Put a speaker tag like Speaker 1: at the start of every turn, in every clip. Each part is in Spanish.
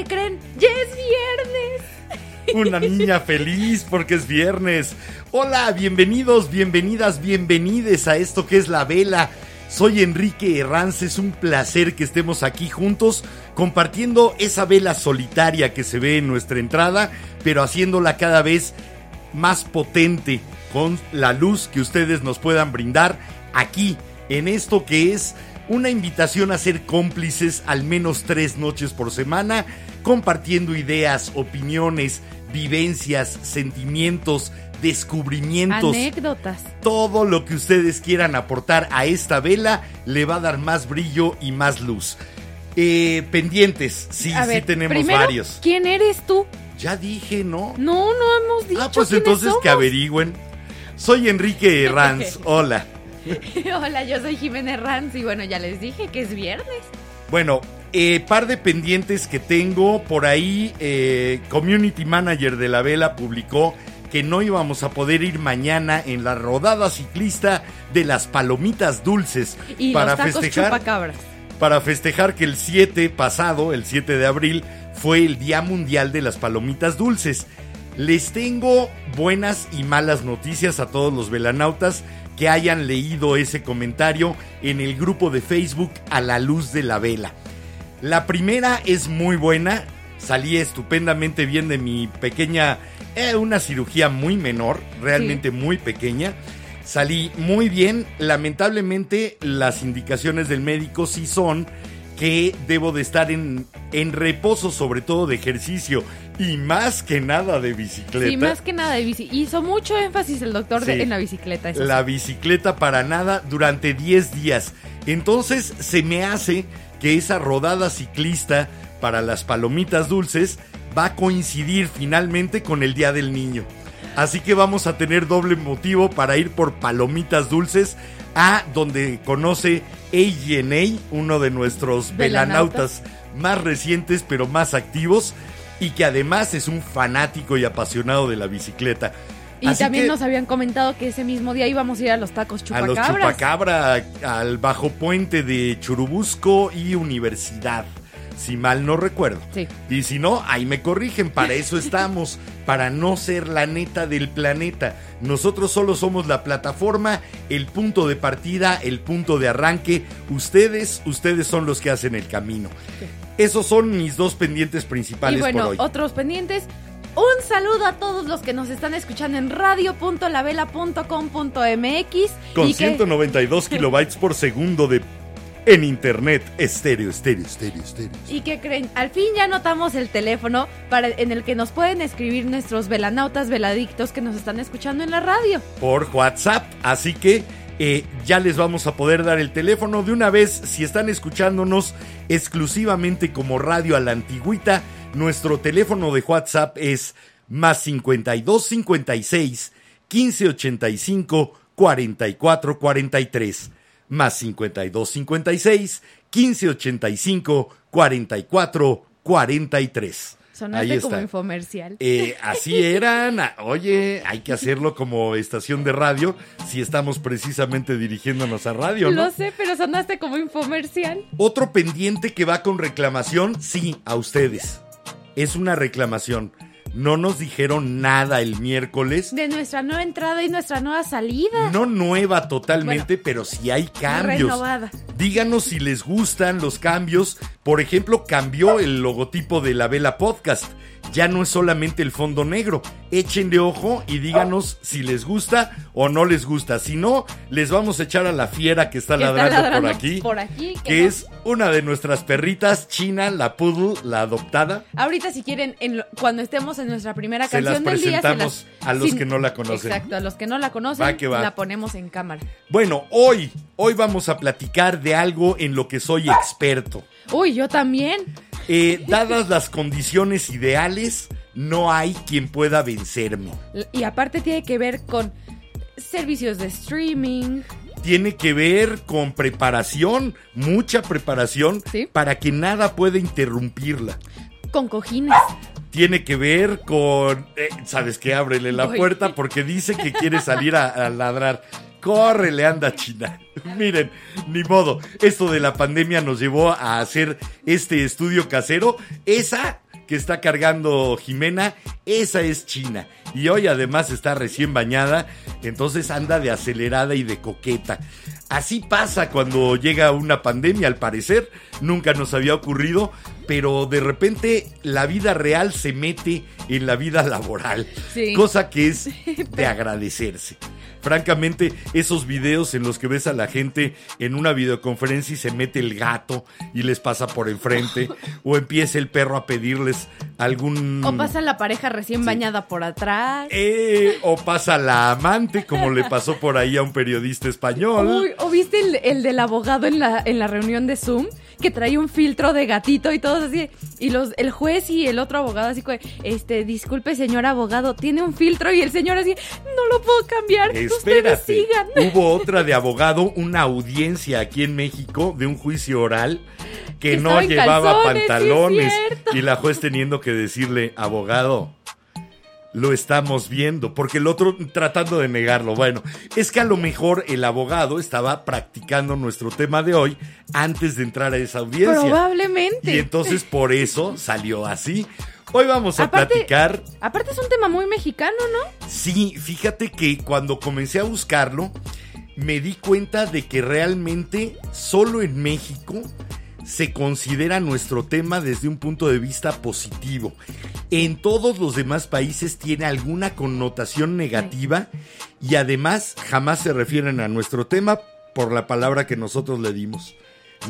Speaker 1: ¿Qué creen? ¡Ya es viernes!
Speaker 2: Una niña feliz porque es viernes. Hola, bienvenidos, bienvenidas, bienvenides a esto que es la vela. Soy Enrique Herranz, es un placer que estemos aquí juntos compartiendo esa vela solitaria que se ve en nuestra entrada, pero haciéndola cada vez más potente con la luz que ustedes nos puedan brindar aquí en esto que es una invitación a ser cómplices al menos tres noches por semana, compartiendo ideas, opiniones, vivencias, sentimientos, descubrimientos.
Speaker 1: Anécdotas.
Speaker 2: Todo lo que ustedes quieran aportar a esta vela le va a dar más brillo y más luz. Eh, pendientes, sí,
Speaker 1: A
Speaker 2: sí
Speaker 1: ver,
Speaker 2: tenemos
Speaker 1: primero,
Speaker 2: varios.
Speaker 1: ¿Quién eres tú?
Speaker 2: Ya dije, ¿no?
Speaker 1: No, no hemos dicho.
Speaker 2: Ah, pues entonces que averigüen. Soy Enrique Herranz, hola.
Speaker 1: Hola, yo soy Jimena Herranz y bueno, ya les dije que es viernes.
Speaker 2: Bueno, eh, par de pendientes que tengo por ahí. eh, Community Manager de la Vela publicó que no íbamos a poder ir mañana en la rodada ciclista de las palomitas dulces
Speaker 1: Y
Speaker 2: para
Speaker 1: los tacos
Speaker 2: festejar
Speaker 1: chupacabras.
Speaker 2: para festejar que el 7 pasado, el 7 de abril, fue el Día Mundial de las Palomitas Dulces. Les tengo buenas y malas noticias a todos los velanautas que hayan leído ese comentario en el grupo de Facebook A la Luz de la Vela. La primera es muy buena, salí estupendamente bien de mi pequeña, eh, una cirugía muy menor, realmente muy pequeña. Salí muy bien, lamentablemente las indicaciones del médico sí son que debo de estar en, en reposo, sobre todo de ejercicio y más que nada de bicicleta.
Speaker 1: Sí, más que nada de bici. Hizo mucho énfasis el doctor de- en la bicicleta.
Speaker 2: la bicicleta para nada durante 10 días. Entonces se me hace que esa rodada ciclista para las palomitas dulces va a coincidir finalmente con el Día del Niño. Así que vamos a tener doble motivo para ir por palomitas dulces a donde conoce AGNA, uno de nuestros
Speaker 1: velanautas
Speaker 2: más recientes pero más activos y que además es un fanático y apasionado de la bicicleta.
Speaker 1: Y
Speaker 2: Así
Speaker 1: también
Speaker 2: que-
Speaker 1: nos habían comentado que ese mismo día íbamos a ir a los tacos
Speaker 2: a los
Speaker 1: chupacabras.
Speaker 2: chupacabra, al bajo puente de Churubusco y Universidad, si mal no recuerdo.
Speaker 1: Sí.
Speaker 2: Y si no, ahí me corrigen, para eso estamos, para no ser la neta del planeta. Nosotros solo somos la plataforma, el punto de partida, el punto de arranque. Ustedes, ustedes son los que hacen el camino. Esos son mis dos pendientes principales
Speaker 1: Y bueno,
Speaker 2: por hoy.
Speaker 1: otros pendientes. Un saludo a todos los que nos están escuchando en radio.lavela.com.mx.
Speaker 2: Con
Speaker 1: y que-
Speaker 2: 192 kilobytes por segundo de en internet, estéreo, estéreo, estéreo, estéreo.
Speaker 1: ¿Y qué creen? Al fin ya anotamos el teléfono para, en el que nos pueden escribir nuestros velanautas veladictos que nos están escuchando en la radio.
Speaker 2: por WhatsApp. Así que eh, ya les vamos a poder dar el teléfono de una vez. Si están escuchándonos exclusivamente como radio a la antigüita, nuestro teléfono de WhatsApp es más 52 56 15 85 44 43. Más 52 56 15 85 44 43. Ahí
Speaker 1: Sonaste como
Speaker 2: está.
Speaker 1: infomercial.
Speaker 2: Eh, así eran. Oye, hay que hacerlo como estación de radio si estamos precisamente dirigiéndonos a radio, ¿no?
Speaker 1: Lo sé, pero sonaste como infomercial.
Speaker 2: Otro pendiente que va con reclamación, sí, a ustedes. Es una reclamación. no nos dijeron nada el miércoles.
Speaker 1: De nuestra nueva entrada y nuestra nueva salida.
Speaker 2: No nueva totalmente, pero sí hay cambios.
Speaker 1: Renovada.
Speaker 2: Díganos si les gustan los cambios. Por ejemplo, cambió el logotipo de la Vela Podcast. Ya no es solamente el fondo negro. Échenle ojo y díganos si les gusta o no les gusta. Si no, les vamos a echar a la fiera que está,
Speaker 1: Que está
Speaker 2: ladrando,
Speaker 1: ladrando
Speaker 2: por aquí.
Speaker 1: por aquí, que
Speaker 2: Que
Speaker 1: no-
Speaker 2: es una de nuestras perritas, China, la poodle, la adoptada.
Speaker 1: Ahorita si quieren, en lo- cuando estemos en nuestra primera
Speaker 2: Se las
Speaker 1: canción del día, se
Speaker 2: presentamos
Speaker 1: las-
Speaker 2: a los que no la conocen.
Speaker 1: Exacto, a los que no la conocen,
Speaker 2: Va que va.
Speaker 1: la ponemos en cámara.
Speaker 2: Bueno, hoy, hoy vamos a platicar de algo en lo que soy experto.
Speaker 1: Uy, yo también.
Speaker 2: Eh, dadas las condiciones ideales, no hay quien pueda vencerme.
Speaker 1: Y aparte tiene que ver con servicios de streaming.
Speaker 2: Tiene que ver con preparación, mucha preparación,
Speaker 1: Sí.
Speaker 2: para que nada pueda interrumpirla.
Speaker 1: Con cojines.
Speaker 2: Tiene que ver con... eh, ¿Sabes qué? Ábrele la
Speaker 1: Voy.
Speaker 2: puerta porque dice que quiere salir a, a ladrar. Córrele, anda China. Miren, ni modo. Esto de la pandemia nos llevó a hacer este estudio casero. Esa que está cargando Jimena, esa es China. Y hoy además está recién bañada, entonces anda de acelerada y de coqueta. Así pasa cuando llega una pandemia, al parecer. Nunca nos había ocurrido, pero de repente la vida real se mete en la vida laboral.
Speaker 1: Sí.
Speaker 2: Cosa que es de agradecerse. Francamente, esos videos en los que ves a la gente en una videoconferencia y se mete el gato y les pasa por enfrente, o empieza el perro a pedirles algún...
Speaker 1: O pasa la pareja recién bañada por atrás.
Speaker 2: Eh, o pasa la amante, como le pasó por ahí a un periodista español.
Speaker 1: Uy, ¿o viste el, el del abogado en la, en la reunión de Zoom? Que traía un filtro de gatito y todos así. Y los, el juez y el otro abogado así, este, disculpe señor abogado, tiene un filtro y el señor así, no lo puedo cambiar. Ustedes
Speaker 2: Espérate,
Speaker 1: sigan.
Speaker 2: hubo otra de abogado, una audiencia aquí en México de un juicio oral que
Speaker 1: Que
Speaker 2: no llevaba
Speaker 1: calzones,
Speaker 2: pantalones y la juez teniendo que decirle, abogado, lo estamos viendo, porque el otro tratando de negarlo. Bueno, es que a lo mejor el abogado estaba practicando nuestro tema de hoy antes de entrar a esa audiencia.
Speaker 1: Probablemente.
Speaker 2: Y entonces por eso salió así. Hoy vamos a
Speaker 1: Aparte-
Speaker 2: platicar
Speaker 1: Aparte es un tema muy mexicano, ¿no?
Speaker 2: Sí, fíjate que cuando comencé a buscarlo, me di cuenta de que realmente solo en México se considera nuestro tema desde un punto de vista positivo. En todos los demás países tiene alguna connotación negativa y además jamás se refieren a nuestro tema por la palabra que nosotros le dimos.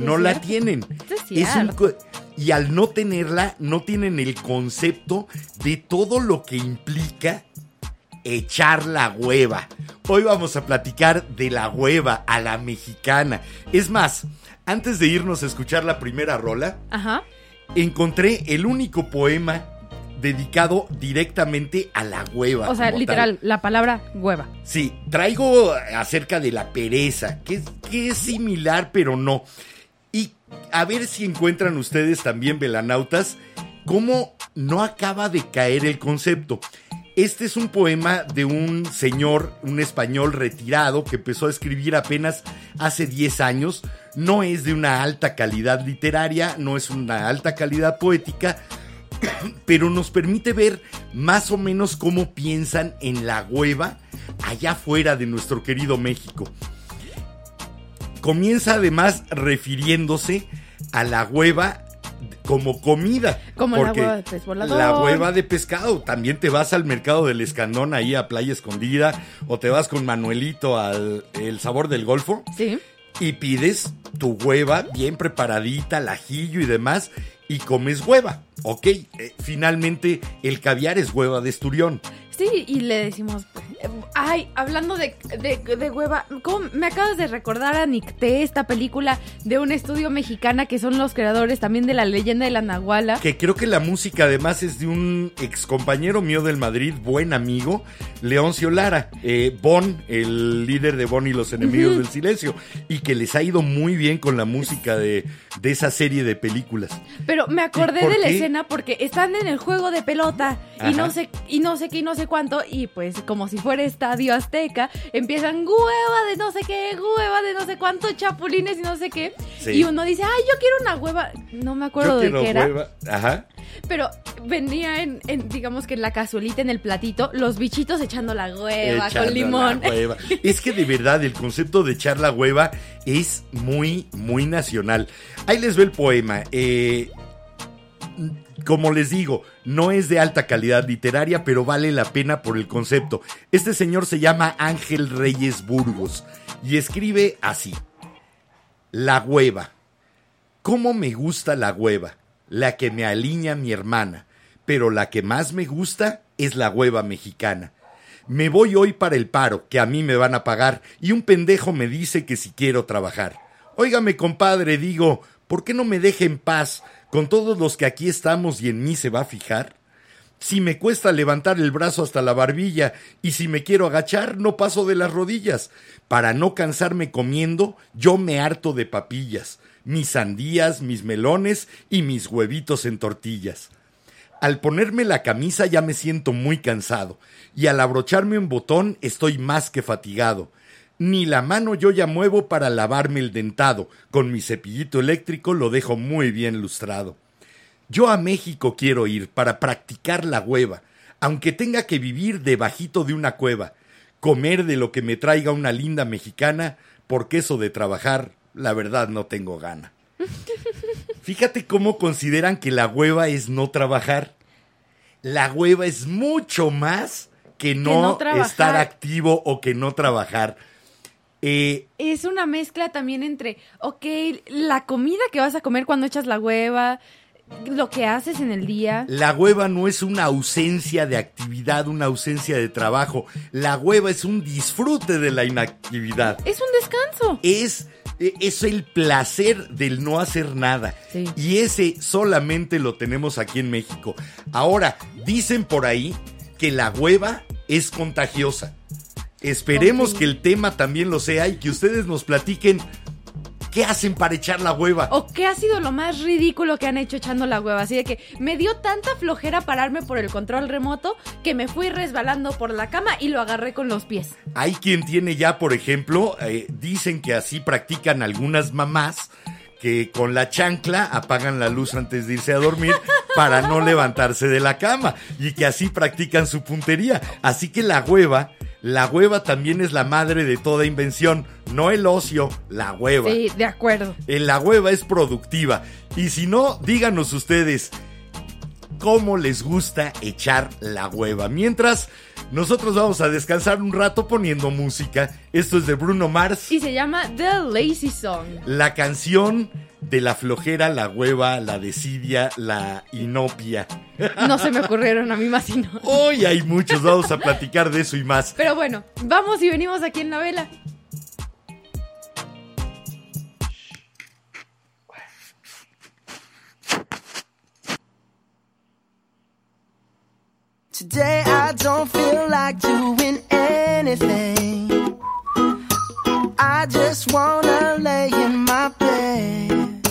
Speaker 2: No la
Speaker 1: cierto.
Speaker 2: tienen.
Speaker 1: Es
Speaker 2: Es un y al no tenerla, no tienen el concepto de todo lo que implica echar la hueva. Hoy vamos a platicar de la hueva a la mexicana. Es más, antes de irnos a escuchar la primera rola,
Speaker 1: Ajá.
Speaker 2: encontré el único poema dedicado directamente a la hueva.
Speaker 1: O sea, literal,
Speaker 2: tal.
Speaker 1: la palabra hueva.
Speaker 2: Sí, traigo acerca de la pereza, que, es- que es similar, pero no. Y a ver si encuentran ustedes también, velanautas, cómo no acaba de caer el concepto. Este es un poema de un señor, un español retirado, que empezó a escribir apenas hace 10 años. No es de una alta calidad literaria, no es una alta calidad poética, pero nos permite ver más o menos cómo piensan en la hueva allá afuera de nuestro querido México. Comienza además refiriéndose a la hueva como comida.
Speaker 1: Como la
Speaker 2: porque
Speaker 1: hueva de pez volador.
Speaker 2: La hueva de pescado. También te vas al mercado del Escandón ahí a Playa Escondida o te vas con Manuelito al El Sabor del Golfo
Speaker 1: Sí.
Speaker 2: Y pides tu hueva bien preparadita, ajillo y demás, y comes hueva. Ok, eh, finalmente el caviar es hueva de esturión.
Speaker 1: Sí, y le decimos, ay, hablando de, de, de hueva, ¿cómo me acabas de recordar a Nicté, esta película de un estudio mexicana que son los creadores también de la leyenda de la Nahuala?
Speaker 2: Que creo que la música además es de un ex compañero mío del Madrid, buen amigo, Leoncio Lara, eh, Bon, el líder de Bon y los enemigos del silencio, y que les ha ido muy bien con la música de, de esa serie de películas.
Speaker 1: Pero me acordé
Speaker 2: ¿Y por
Speaker 1: de la escena porque están en el juego de pelota y no sé y no sé qué y no sé cuánto y pues como si fuera Estadio Azteca, empiezan hueva de no sé qué, hueva de no sé cuántos chapulines y no sé qué.
Speaker 2: Sí.
Speaker 1: Y uno dice, ay, yo quiero una hueva. No me acuerdo
Speaker 2: Yo
Speaker 1: de qué era.
Speaker 2: hueva. Ajá.
Speaker 1: Pero vendía en, en, digamos que en la cazuelita, en el platito, los bichitos echando la hueva
Speaker 2: Echando
Speaker 1: con limón.
Speaker 2: la hueva. Es que de verdad el concepto de echar la hueva es muy, muy nacional. Ahí les ve el poema. Eh, como les digo, no es de alta calidad literaria, pero vale la pena por el concepto. Este señor se llama Ángel Reyes Burgos y escribe así. La hueva. ¿Cómo me gusta la hueva? La que me aliña mi hermana. Pero la que más me gusta es la hueva mexicana. Me voy hoy para el paro, que a mí me van a pagar, y un pendejo me dice que si quiero trabajar. Óigame, compadre, digo, ¿por qué no me deje en paz con todos los que aquí estamos y en mí se va a fijar? Si me cuesta levantar el brazo hasta la barbilla y si me quiero agachar, no paso de las rodillas. Para no cansarme comiendo, yo me harto de papillas, mis sandías, mis melones y mis huevitos en tortillas. Al ponerme la camisa ya me siento muy cansado y al abrocharme un botón estoy más que fatigado. Ni la mano yo ya muevo para lavarme el dentado, con mi cepillito eléctrico lo dejo muy bien lustrado. Yo a México quiero ir para practicar la hueva, aunque tenga que vivir debajito de una cueva, comer de lo que me traiga una linda mexicana, porque eso de trabajar, la verdad no tengo gana. Fíjate cómo consideran que la hueva es no trabajar. La hueva es mucho más que no,
Speaker 1: no trabajar.
Speaker 2: estar activo o que no trabajar. Eh,
Speaker 1: Es una mezcla también entre, ok, la comida que vas a comer cuando echas la hueva, lo que haces en el día.
Speaker 2: La hueva no es una ausencia de actividad, una ausencia de trabajo. La hueva es un disfrute de la inactividad.
Speaker 1: Es un descanso.
Speaker 2: Es, eh, es el placer del no hacer nada.
Speaker 1: Sí.
Speaker 2: Y ese solamente lo tenemos aquí en México. Ahora, dicen por ahí que la hueva es contagiosa. Esperemos que el tema también lo sea y que ustedes nos platiquen qué hacen para echar la hueva.
Speaker 1: ¿O qué ha sido lo más ridículo que han hecho echando la hueva? Así de que me dio tanta flojera pararme por el control remoto que me fui resbalando por la cama y lo agarré con los pies.
Speaker 2: Hay quien tiene ya, por ejemplo, eh, dicen que así practican algunas mamás que con la chancla apagan la luz antes de irse a dormir para no levantarse de la cama y que así practican su puntería. Así que la hueva, la hueva también es la madre de toda invención, no el ocio, la hueva.
Speaker 1: Sí, de acuerdo.
Speaker 2: Eh, La hueva es productiva y si no, díganos ustedes cómo les gusta echar la hueva. Mientras, nosotros vamos a descansar un rato poniendo música. Esto es de Bruno Mars,
Speaker 1: Y se llama The Lazy Song.
Speaker 2: la canción de la flojera, la hueva, la desidia, la inopia.
Speaker 1: No se me ocurrieron a mí más y no.
Speaker 2: Hoy hay muchos, vamos a platicar de eso y más.
Speaker 1: Pero bueno, vamos y venimos aquí en la vela.
Speaker 3: Today I don't feel like doing anything. I just wanna lay in my bed.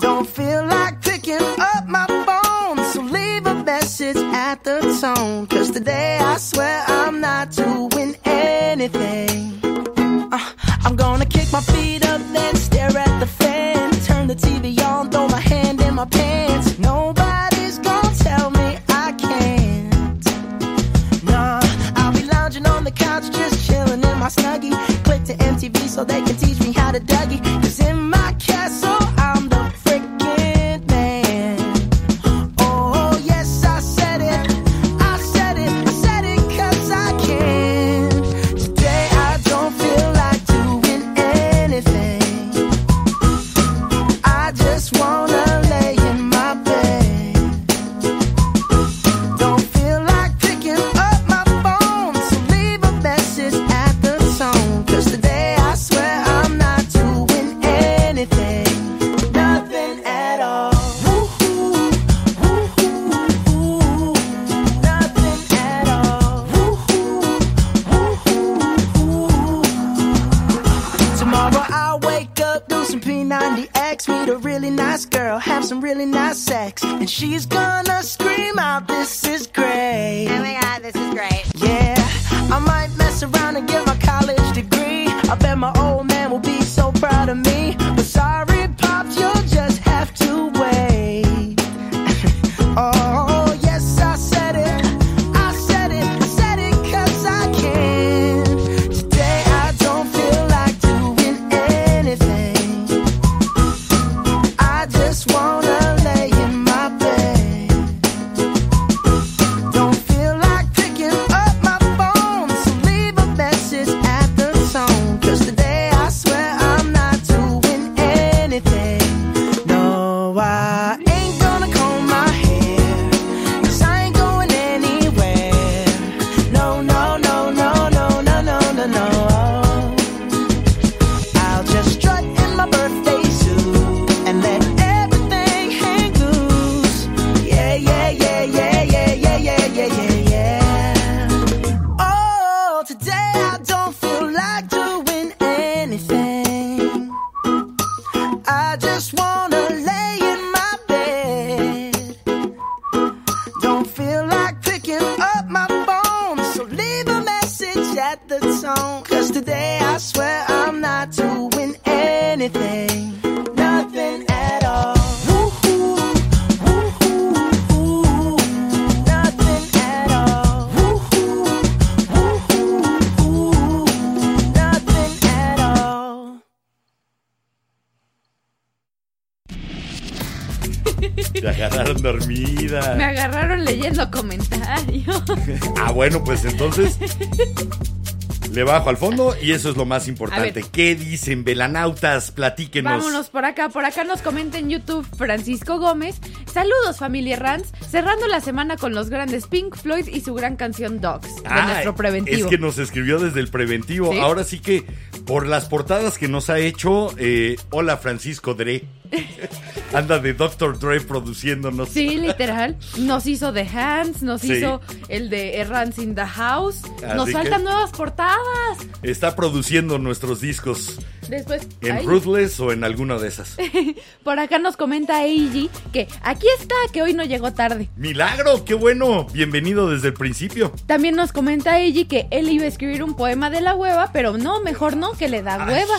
Speaker 3: Don't feel like picking up my phone, so leave a message at the tone. Cause today I swear I'm not doing anything. Uh, I'm gonna kick my feet up, then in
Speaker 2: agarraron dormida.
Speaker 1: Me agarraron leyendo comentarios.
Speaker 2: Ah, bueno, pues entonces le bajo al fondo y eso es lo más importante. ¿Qué dicen, velanautas? Platíquenos.
Speaker 1: Vámonos por acá, por acá nos comenta en YouTube Francisco Gómez. Saludos familia Rans, cerrando la semana con los grandes Pink Floyd y su gran canción Dogs, de
Speaker 2: Ah,
Speaker 1: nuestro preventivo.
Speaker 2: Es que nos escribió desde el preventivo.
Speaker 1: Sí.
Speaker 2: Ahora sí que por las portadas que nos ha hecho, eh, hola Francisco Dre. Anda de Dr. Dre produciéndonos.
Speaker 1: Sí, literal. Nos hizo The Hands, nos
Speaker 2: Sí.
Speaker 1: hizo el de Errands in the House. Nos faltan nuevas portadas.
Speaker 2: Está produciendo nuestros discos
Speaker 1: Después,
Speaker 2: en Ruthless o en alguna de esas.
Speaker 1: por acá nos comenta Eiji que aquí está, que hoy no llegó tarde.
Speaker 2: ¡Milagro! ¡Qué bueno! Bienvenido desde el principio.
Speaker 1: También nos comenta Eiji que él iba a escribir un poema de la hueva, pero no, mejor no, que le da hueva.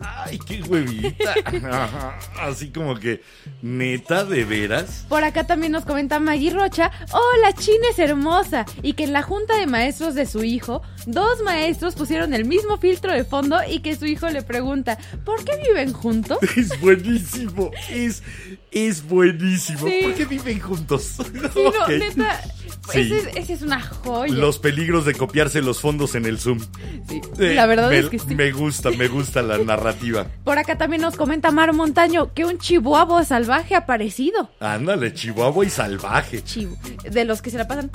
Speaker 2: Ay, qué huevita. Así como que, neta, de veras.
Speaker 1: Por acá también nos comenta Maggie Rocha, hola, China es hermosa, y que en la junta de maestros de su hijo, dos maestros pusieron el mismo filtro de fondo y que su hijo le pregunta, ¿por qué viven juntos?
Speaker 2: Es buenísimo. Es, es buenísimo.
Speaker 1: Sí.
Speaker 2: ¿Por qué viven juntos?
Speaker 1: Sí, no, neta,
Speaker 2: Sí.
Speaker 1: ese, es- ese es una joya.
Speaker 2: Los peligros de copiarse los fondos en el Zoom.
Speaker 1: Sí,
Speaker 2: Eh,
Speaker 1: la verdad
Speaker 2: me,
Speaker 1: es que sí.
Speaker 2: Me gusta, me gusta la narrativa.
Speaker 1: Por acá también nos comenta Mar Montaño que un chihuahua salvaje ha aparecido.
Speaker 2: Ándale, Chihuahua y salvaje.
Speaker 1: Chihu- de los que se la pasan.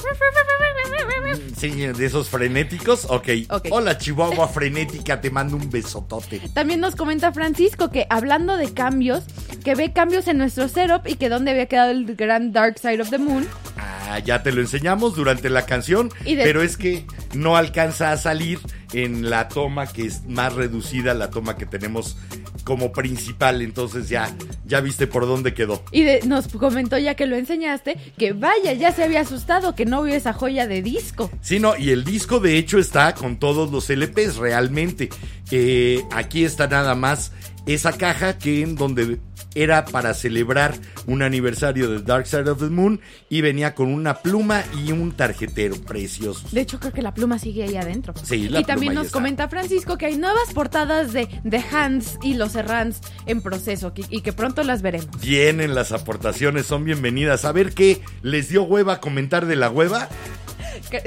Speaker 2: Sí, de esos frenéticos. Ok.
Speaker 1: Ok.
Speaker 2: Hola, Chihuahua frenética, te mando un besotote.
Speaker 1: También nos comenta Francisco que hablando de cambios, que ve cambios en nuestro setup y que dónde había quedado el gran Dark Side of the Moon.
Speaker 2: Ah, ya te lo enseñamos durante la canción,
Speaker 1: Y de-
Speaker 2: pero es que no alcanza a salir en la toma que es más reducida, la toma que tenemos como principal, entonces ya, ya viste por dónde quedó.
Speaker 1: Y de- nos comentó ya que lo enseñaste, que vaya, ya se había asustado que no vio esa joya de disco.
Speaker 2: Sí, no, y el disco de hecho está con todos los LPs realmente. Eh, aquí está nada más esa caja que en donde era para celebrar un aniversario de Dark Side of the Moon y venía con una pluma y un tarjetero precioso.
Speaker 1: De hecho, creo que la pluma sigue ahí adentro.
Speaker 2: Sí, la
Speaker 1: y también
Speaker 2: pluma
Speaker 1: nos comenta Francisco que hay nuevas portadas de The Hands y los Errands en proceso que- y que pronto las veremos.
Speaker 2: Vienen las aportaciones, son bienvenidas. A ver qué les dio hueva comentar de la hueva.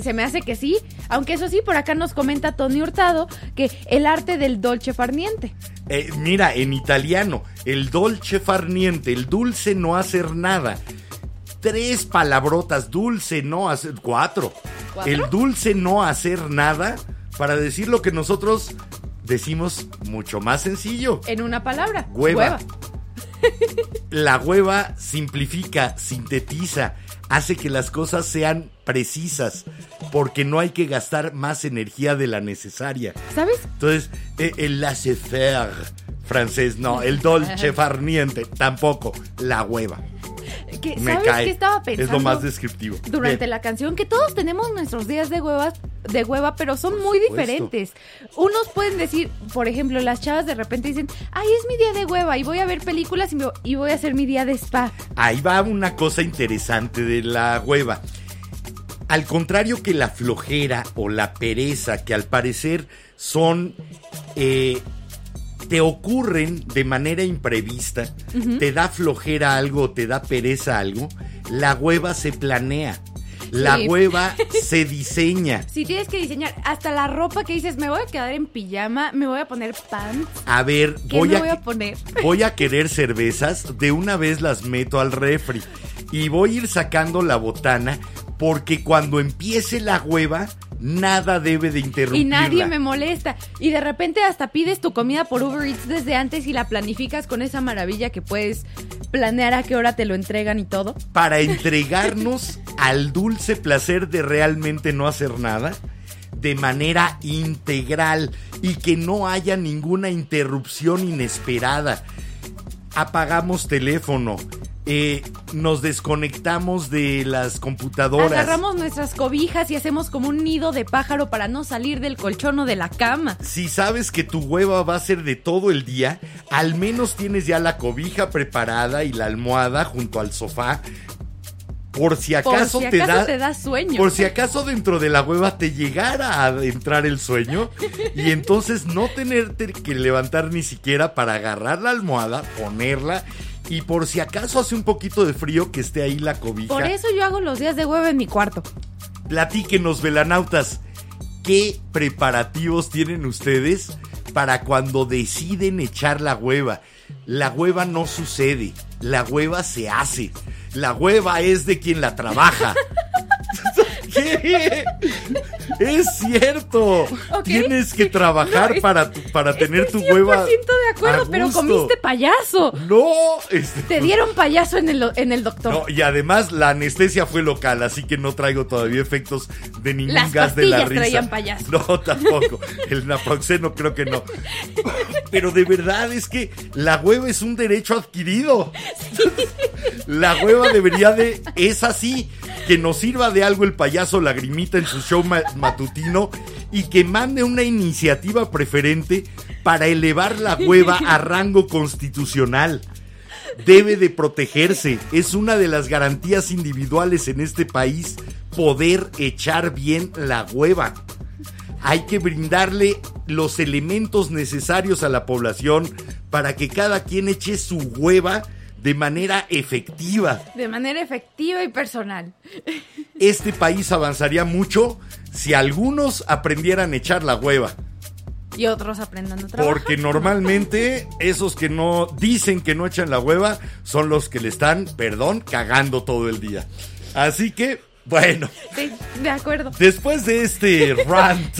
Speaker 1: Se me hace que sí, aunque eso sí, por acá nos comenta Tony Hurtado que el arte del dolce farniente.
Speaker 2: Eh, mira, en italiano, el dolce farniente, el dulce no hacer nada. Tres palabrotas, dulce no hacer, cuatro.
Speaker 1: ¿Cuatro?
Speaker 2: El dulce no hacer nada para decir lo que nosotros decimos mucho más sencillo.
Speaker 1: En una palabra,
Speaker 2: Hueva. La hueva simplifica, sintetiza, hace que las cosas sean precisas, porque no hay que gastar más energía de la necesaria.
Speaker 1: ¿Sabes?
Speaker 2: Entonces, eh, el laissez-faire francés, no, el dolce farniente, tampoco, la hueva.
Speaker 1: Que,
Speaker 2: Me
Speaker 1: ¿Sabes
Speaker 2: cae.
Speaker 1: qué estaba pensando?
Speaker 2: Es lo más descriptivo.
Speaker 1: durante
Speaker 2: Bien.
Speaker 1: la canción que todos tenemos nuestros días de huevas de hueva pero son
Speaker 2: Por
Speaker 1: muy
Speaker 2: supuesto.
Speaker 1: diferentes unos pueden decir por ejemplo las chavas de repente dicen ay es mi día de hueva y voy a ver películas y, me- y voy a hacer mi día de spa
Speaker 2: Ahí va una cosa interesante de la hueva. Al contrario que la flojera o la pereza, que al parecer son... eh, te ocurren de manera imprevista, te da flojera algo, te da pereza algo, la hueva se planea. La
Speaker 1: Sí.
Speaker 2: hueva se diseña.
Speaker 1: si tienes que diseñar hasta la ropa que dices me voy a quedar en pijama me voy a poner pants
Speaker 2: A ver,
Speaker 1: ¿qué
Speaker 2: voy
Speaker 1: me
Speaker 2: a,
Speaker 1: voy a poner?
Speaker 2: voy a querer cervezas, de una vez las meto al refri y voy a ir sacando la botana porque cuando empiece la hueva, nada debe de
Speaker 1: y
Speaker 2: interrumpirla.
Speaker 1: nadie me molesta y de repente hasta pides tu comida por Uber Eats desde antes y la planificas con esa maravilla que puedes planear a qué hora te lo entregan y todo
Speaker 2: Para entregarnos al dulce placer de realmente no hacer nada de manera integral y que no haya ninguna interrupción inesperada. Apagamos teléfono. Eh, nos desconectamos de las computadoras.
Speaker 1: Agarramos nuestras cobijas y hacemos como un nido de pájaro para no salir del colchón o de la cama.
Speaker 2: Si sabes que tu hueva va a ser de todo el día, al menos tienes ya la cobija preparada y la almohada junto al sofá. Por si acaso,
Speaker 1: Por si
Speaker 2: te,
Speaker 1: acaso
Speaker 2: da,
Speaker 1: te da sueño.
Speaker 2: Por si acaso dentro de la hueva te llegara a entrar el sueño y entonces no tenerte que levantar ni siquiera para agarrar la almohada, ponerla y por si acaso hace un poquito de frío que esté ahí la cobija.
Speaker 1: Por eso yo hago los días de hueva en mi cuarto.
Speaker 2: Platíquenos, velanautas, ¿qué preparativos tienen ustedes para cuando deciden echar la hueva? La hueva no sucede, la hueva se hace. La hueva es de quien la trabaja. ¿Qué? Es cierto. Tienes que trabajar
Speaker 1: No,
Speaker 2: para, tu- para tener tu
Speaker 1: 100%
Speaker 2: hueva.
Speaker 1: de acuerdo, pero comiste payaso.
Speaker 2: No, este,
Speaker 1: Te dieron payaso en el, en el doctor.
Speaker 2: no, y además la anestesia fue local, así que no traigo todavía efectos de ningún
Speaker 1: Las
Speaker 2: gas de la risa.
Speaker 1: traían payaso.
Speaker 2: No, tampoco. El naproxeno creo que no. Pero de verdad es que la hueva es un derecho adquirido. La hueva debería de es así que nos sirva de algo el payaso lagrimita en su show ma- matutino y que mande una iniciativa preferente para elevar la hueva a rango constitucional debe de protegerse. Es una de las garantías individuales en este país poder echar bien la hueva. Hay que brindarle los elementos necesarios a la población para que cada quien eche su hueva de manera efectiva.
Speaker 1: De manera efectiva y personal.
Speaker 2: Este país avanzaría mucho si algunos aprendieran a echar la hueva.
Speaker 1: Y otros aprendan a trabajar.
Speaker 2: Porque normalmente esos que no dicen que no echan la hueva son los que le están, perdón, cagando todo el día. Así que, bueno,
Speaker 1: Sí, de acuerdo.
Speaker 2: después de este rant,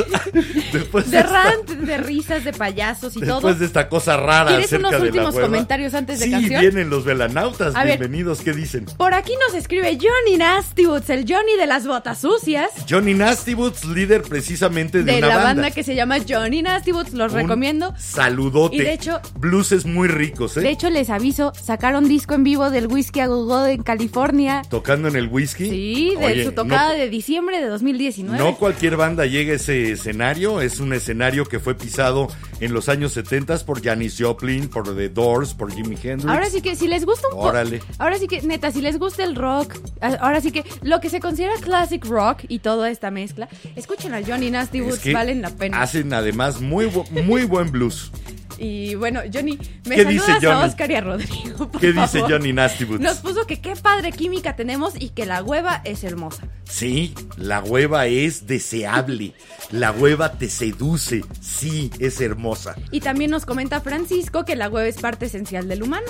Speaker 2: después
Speaker 1: De
Speaker 2: esta-
Speaker 1: rant, de risas, de payasos y
Speaker 2: Después
Speaker 1: todo.
Speaker 2: de esta cosa rara
Speaker 1: ¿Quieres
Speaker 2: acerca
Speaker 1: unos
Speaker 2: de la
Speaker 1: últimos comentarios antes de
Speaker 2: sí,
Speaker 1: canción?
Speaker 2: vienen los velanautas.
Speaker 1: A ver.
Speaker 2: Bienvenidos, ¿qué dicen?
Speaker 1: Por aquí nos escribe Johnny Nastywoods, el Johnny de las botas sucias.
Speaker 2: Johnny Nasty Boots, líder precisamente de,
Speaker 1: De
Speaker 2: una
Speaker 1: la
Speaker 2: banda.
Speaker 1: banda que se llama Johnny Nastywoods, los
Speaker 2: Un
Speaker 1: recomiendo.
Speaker 2: Saludote.
Speaker 1: Y de hecho-
Speaker 2: Blueses muy ricos, ¿eh?
Speaker 1: De hecho, les aviso, sacaron disco en vivo del Whisky a Go Go en California.
Speaker 2: Tocando en el whisky.
Speaker 1: Sí, de
Speaker 2: Oye,
Speaker 1: su
Speaker 2: no-
Speaker 1: tocada de diciembre de 2019.
Speaker 2: No cualquier banda llega a ese escenario, es un escenario que fue pisado en los años 70 por Janis Joplin, por The Doors, por Jimi Hendrix.
Speaker 1: Ahora sí que si les gusta un poco.
Speaker 2: Órale.
Speaker 1: Ahora sí que, neta, si les gusta el rock, ahora sí que lo que se considera classic rock y toda esta mezcla, escuchen a Johnny Nasty
Speaker 2: Es
Speaker 1: Woods,
Speaker 2: que
Speaker 1: valen la pena.
Speaker 2: Hacen además muy, bu- muy buen blues.
Speaker 1: Y bueno, Johnny, me
Speaker 2: ¿Qué
Speaker 1: saludas
Speaker 2: dice
Speaker 1: a? Oscar y a Rodrigo. por
Speaker 2: ¿Qué dice. Johnny Nasty Boots?
Speaker 1: Nos puso que qué padre química tenemos y que la hueva es hermosa.
Speaker 2: Sí, la hueva es deseable. La hueva te seduce. Sí, es hermosa.
Speaker 1: Y también nos comenta Francisco que la hueva es parte esencial del humano.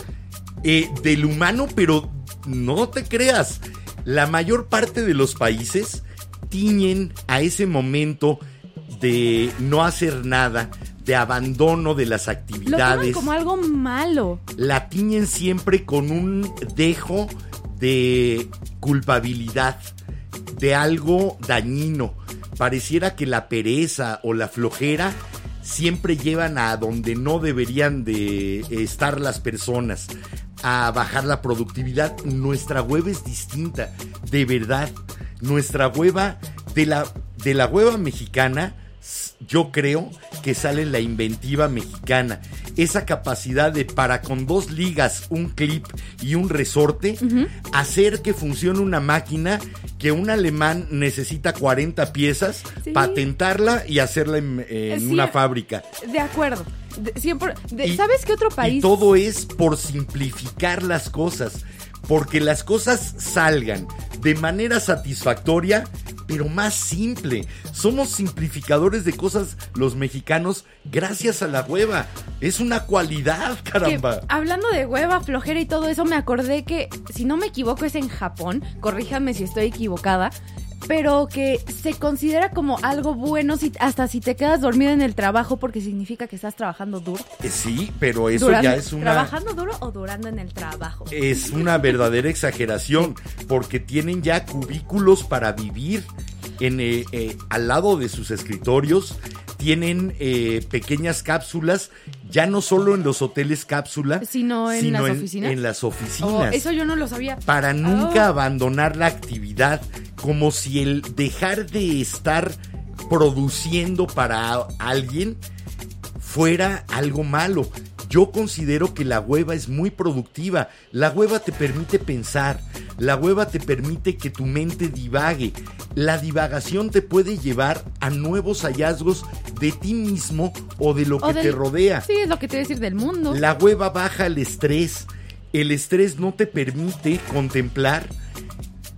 Speaker 2: Eh, del humano, pero no te creas. La mayor parte de los países tiñen a ese momento de no hacer nada, de abandono de las
Speaker 1: Lo
Speaker 2: actividades.
Speaker 1: como algo malo.
Speaker 2: La tiñen siempre con un dejo de culpabilidad, de algo dañino. Pareciera que la pereza o la flojera siempre llevan a donde no deberían de estar las personas, a bajar la productividad. Nuestra hueva es distinta, de verdad. Nuestra hueva, de la, de la hueva mexicana, yo creo que sale la inventiva mexicana. Esa capacidad de para con dos ligas, un clip y un resorte, hacer que funcione una máquina que un alemán necesita 40 piezas,
Speaker 1: Sí.
Speaker 2: patentarla y hacerla en, una fábrica.
Speaker 1: De acuerdo. De- siempre, de-
Speaker 2: Y-
Speaker 1: ¿Sabes qué otro
Speaker 2: Y
Speaker 1: país?
Speaker 2: todo es por simplificar las cosas. Porque las cosas salgan de manera satisfactoria, pero más simple. Somos simplificadores de cosas los mexicanos gracias a la hueva. Es una cualidad,
Speaker 1: que,
Speaker 2: caramba.
Speaker 1: hablando de hueva, flojera y todo eso, me acordé que, si no me equivoco, es en Japón. Corríjame si estoy equivocada. Pero que se considera como algo bueno si, hasta si te quedas dormido en el trabajo porque significa que estás trabajando duro.
Speaker 2: Eh, Sí, pero eso
Speaker 1: Durando-
Speaker 2: ya es una...
Speaker 1: ¿Trabajando duro o durando en el trabajo?
Speaker 2: es una verdadera exageración porque tienen ya cubículos para vivir en, eh, eh, al lado de sus escritorios tienen eh, pequeñas cápsulas, ya no solo en los hoteles cápsula,
Speaker 1: Sino en las oficinas.
Speaker 2: en las
Speaker 1: Oh,
Speaker 2: oficinas.
Speaker 1: eso yo no lo sabía.
Speaker 2: para nunca
Speaker 1: Oh.
Speaker 2: abandonar la actividad, como si el dejar de estar produciendo para alguien fuera algo malo. Yo considero que la hueva es muy productiva. La hueva te permite pensar. La hueva te permite que tu mente divague. La divagación te puede llevar a nuevos hallazgos de ti mismo o de lo
Speaker 1: O
Speaker 2: que
Speaker 1: del-
Speaker 2: te rodea.
Speaker 1: Sí, es lo que te voy a decir del mundo.
Speaker 2: La hueva baja el estrés. El estrés no te permite contemplar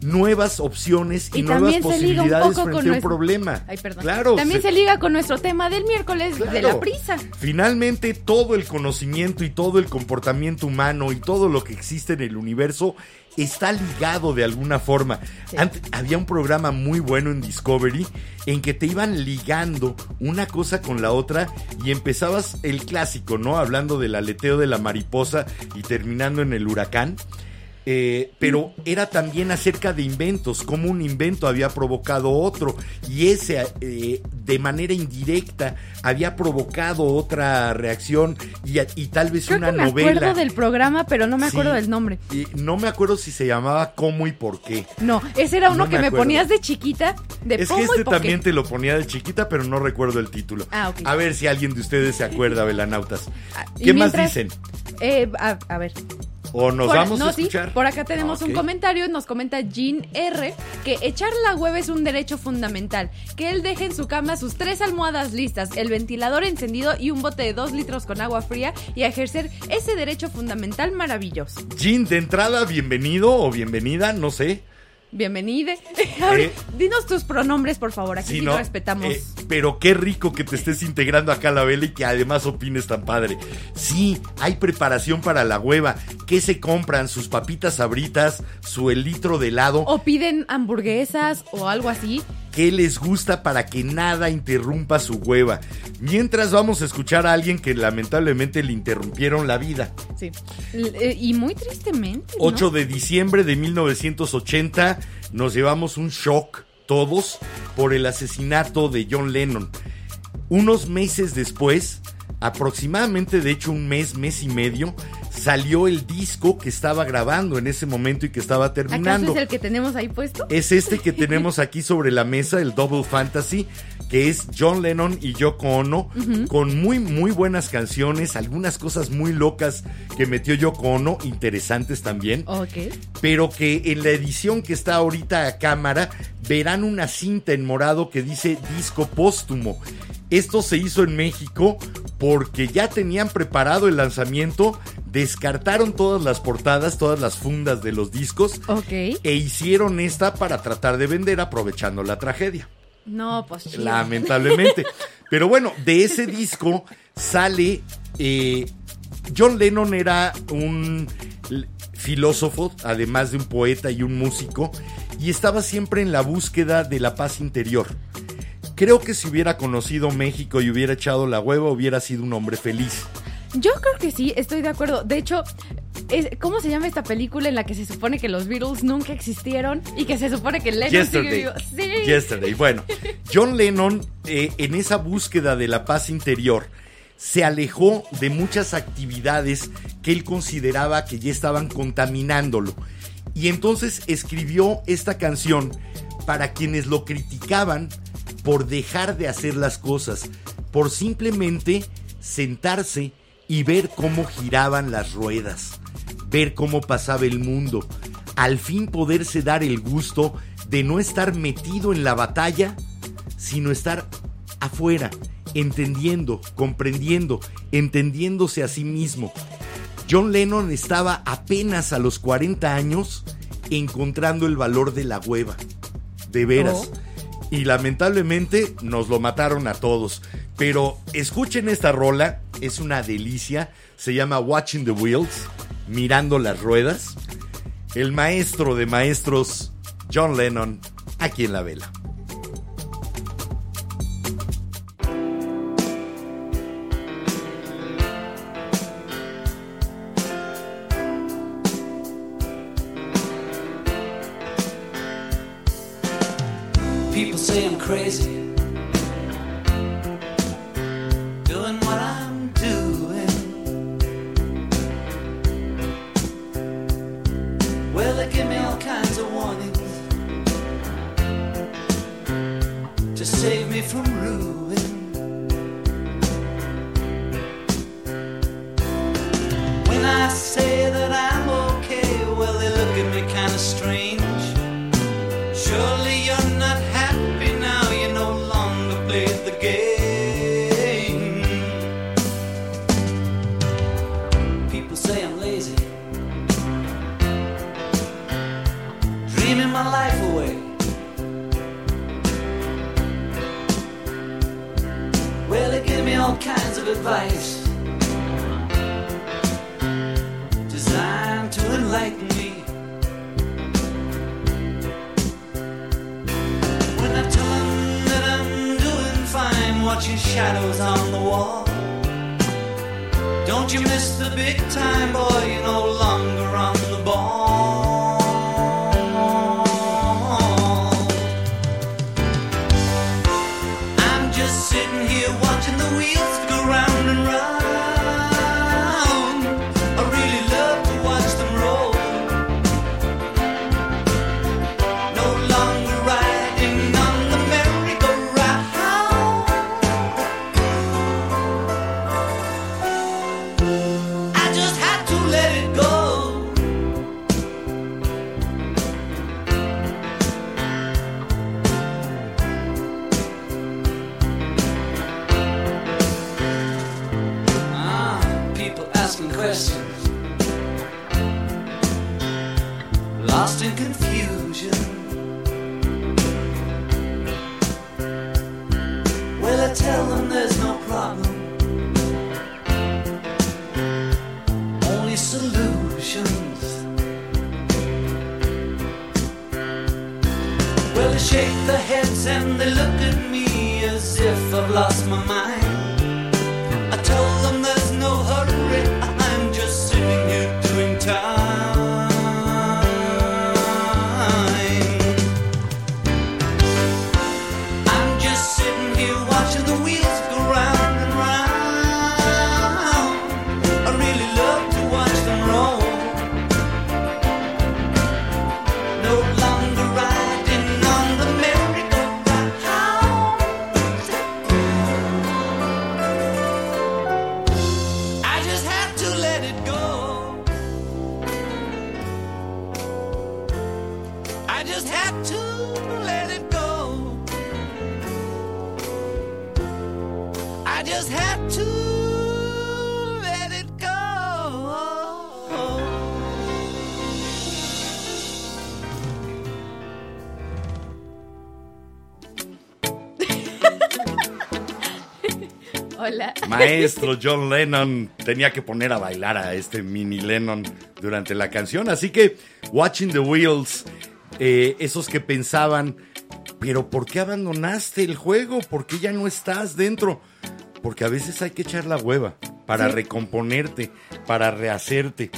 Speaker 2: nuevas opciones y,
Speaker 1: Y
Speaker 2: nuevas posibilidades frente a un
Speaker 1: nuestro-
Speaker 2: problema.
Speaker 1: Ay, perdón.
Speaker 2: Claro.
Speaker 1: También
Speaker 2: se-
Speaker 1: se liga con nuestro tema del miércoles de la prisa.
Speaker 2: Finalmente, todo el conocimiento y todo el comportamiento humano y todo lo que existe en el universo está ligado de alguna forma.
Speaker 1: Sí.
Speaker 2: Antes, había un programa muy bueno en Discovery en que te iban ligando una cosa con la otra y empezabas el clásico, ¿no? Hablando del aleteo de la mariposa y terminando en el huracán. Eh, pero era también acerca de inventos, cómo un invento había provocado otro y ese eh, de manera indirecta había provocado otra reacción y, y tal vez
Speaker 1: Creo
Speaker 2: una
Speaker 1: que me
Speaker 2: novela.
Speaker 1: acuerdo del programa, pero no me acuerdo
Speaker 2: Sí,
Speaker 1: del nombre.
Speaker 2: y no me acuerdo si se llamaba Cómo y por qué.
Speaker 1: No, ese era uno
Speaker 2: No
Speaker 1: que
Speaker 2: me
Speaker 1: me, ponías de chiquita, de
Speaker 2: Es que este también te lo ponía de chiquita, pero no recuerdo el título.
Speaker 1: Ah, ok.
Speaker 2: A ver si alguien de ustedes se acuerda, velanautas.
Speaker 1: Ah,
Speaker 2: ¿Qué más dicen?
Speaker 1: Eh, a, a ver.
Speaker 2: ¿O nos
Speaker 1: Por-
Speaker 2: vamos
Speaker 1: no,
Speaker 2: a
Speaker 1: sí,
Speaker 2: escuchar?
Speaker 1: por acá tenemos
Speaker 2: Ah,
Speaker 1: un comentario, nos comenta Jean R, que echar la hueva es un derecho fundamental, que él deje en su cama sus tres almohadas listas, el ventilador encendido y un bote de dos litros con agua fría y ejercer ese derecho fundamental maravilloso.
Speaker 2: Jean, de entrada, bienvenido o bienvenida, no sé.
Speaker 1: Bienvenide.
Speaker 2: Eh,
Speaker 1: dinos tus pronombres, por favor, aquí
Speaker 2: Sí,
Speaker 1: sí
Speaker 2: ¿no?
Speaker 1: respetamos.
Speaker 2: Eh, pero qué rico que te estés integrando acá a la vela y que además opines tan padre. Sí, hay preparación para la hueva. ¿Qué se compran? Sus papitas sabritas, su el litro de helado.
Speaker 1: O piden hamburguesas o algo así.
Speaker 2: ¿Qué les gusta para que nada interrumpa su hueva? Mientras vamos a escuchar a alguien que lamentablemente le interrumpieron la vida.
Speaker 1: Sí. Eh, y muy tristemente. ¿no?
Speaker 2: 8 de diciembre de 1980 nos llevamos un shock todos por el asesinato de John Lennon. Unos meses después, aproximadamente de hecho un mes, mes y medio, salió el disco que estaba grabando en ese momento y que estaba
Speaker 1: ¿Acaso
Speaker 2: terminando.
Speaker 1: es el que tenemos ahí puesto?
Speaker 2: Es este que tenemos aquí sobre la mesa, el Double Fantasy, que es John Lennon y Yoko Ono, con muy, muy buenas canciones, algunas cosas muy locas que metió Yoko Ono, interesantes también,
Speaker 1: Ok.
Speaker 2: pero que en la edición que está ahorita a cámara verán una cinta en morado que dice disco póstumo. Esto se hizo en México porque ya tenían preparado el lanzamiento, descartaron todas las portadas, todas las fundas de los discos
Speaker 1: Ok.
Speaker 2: e hicieron esta para tratar de vender aprovechando la tragedia.
Speaker 1: No, pues chido.
Speaker 2: Lamentablemente. Pero bueno, de ese disco sale. eh, John Lennon era un filósofo, además de un poeta y un músico, y estaba siempre en la búsqueda de la paz interior. Creo que si hubiera conocido México y hubiera echado la hueva, hubiera sido un hombre feliz.
Speaker 1: Yo creo que sí, estoy de acuerdo. De hecho, es- ¿cómo se llama esta película en la que se supone que los Beatles nunca existieron y que se supone que Lennon sigue
Speaker 2: Yesterday.
Speaker 1: vivo? Sí.
Speaker 2: Yesterday. Bueno, John Lennon, eh, en esa búsqueda de la paz interior, se alejó de muchas actividades que él consideraba que ya estaban contaminándolo. Y entonces escribió esta canción para quienes lo criticaban por dejar de hacer las cosas, por simplemente sentarse y ver cómo giraban las ruedas, ver cómo pasaba el mundo, al fin poderse dar el gusto de no estar metido en la batalla, sino estar afuera, entendiendo, comprendiendo, entendiéndose a sí mismo. John Lennon estaba apenas a los 40 años encontrando el valor de la hueva. De veras. Y lamentablemente nos lo mataron a todos. Pero escuchen esta rola, es una delicia. Se llama Watching the Wheels, mirando las ruedas. El maestro de maestros, John Lennon, aquí en la vela.
Speaker 4: Say I'm crazy.
Speaker 2: Maestro John Lennon tenía que poner a bailar a este mini Lennon durante la canción. Así que, Watching the Wheels, eh, esos que pensaban, pero ¿por qué abandonaste el juego? ¿Por qué ya no estás dentro? Porque a veces hay que echar la hueva para
Speaker 1: Sí.
Speaker 2: recomponerte, para rehacerte.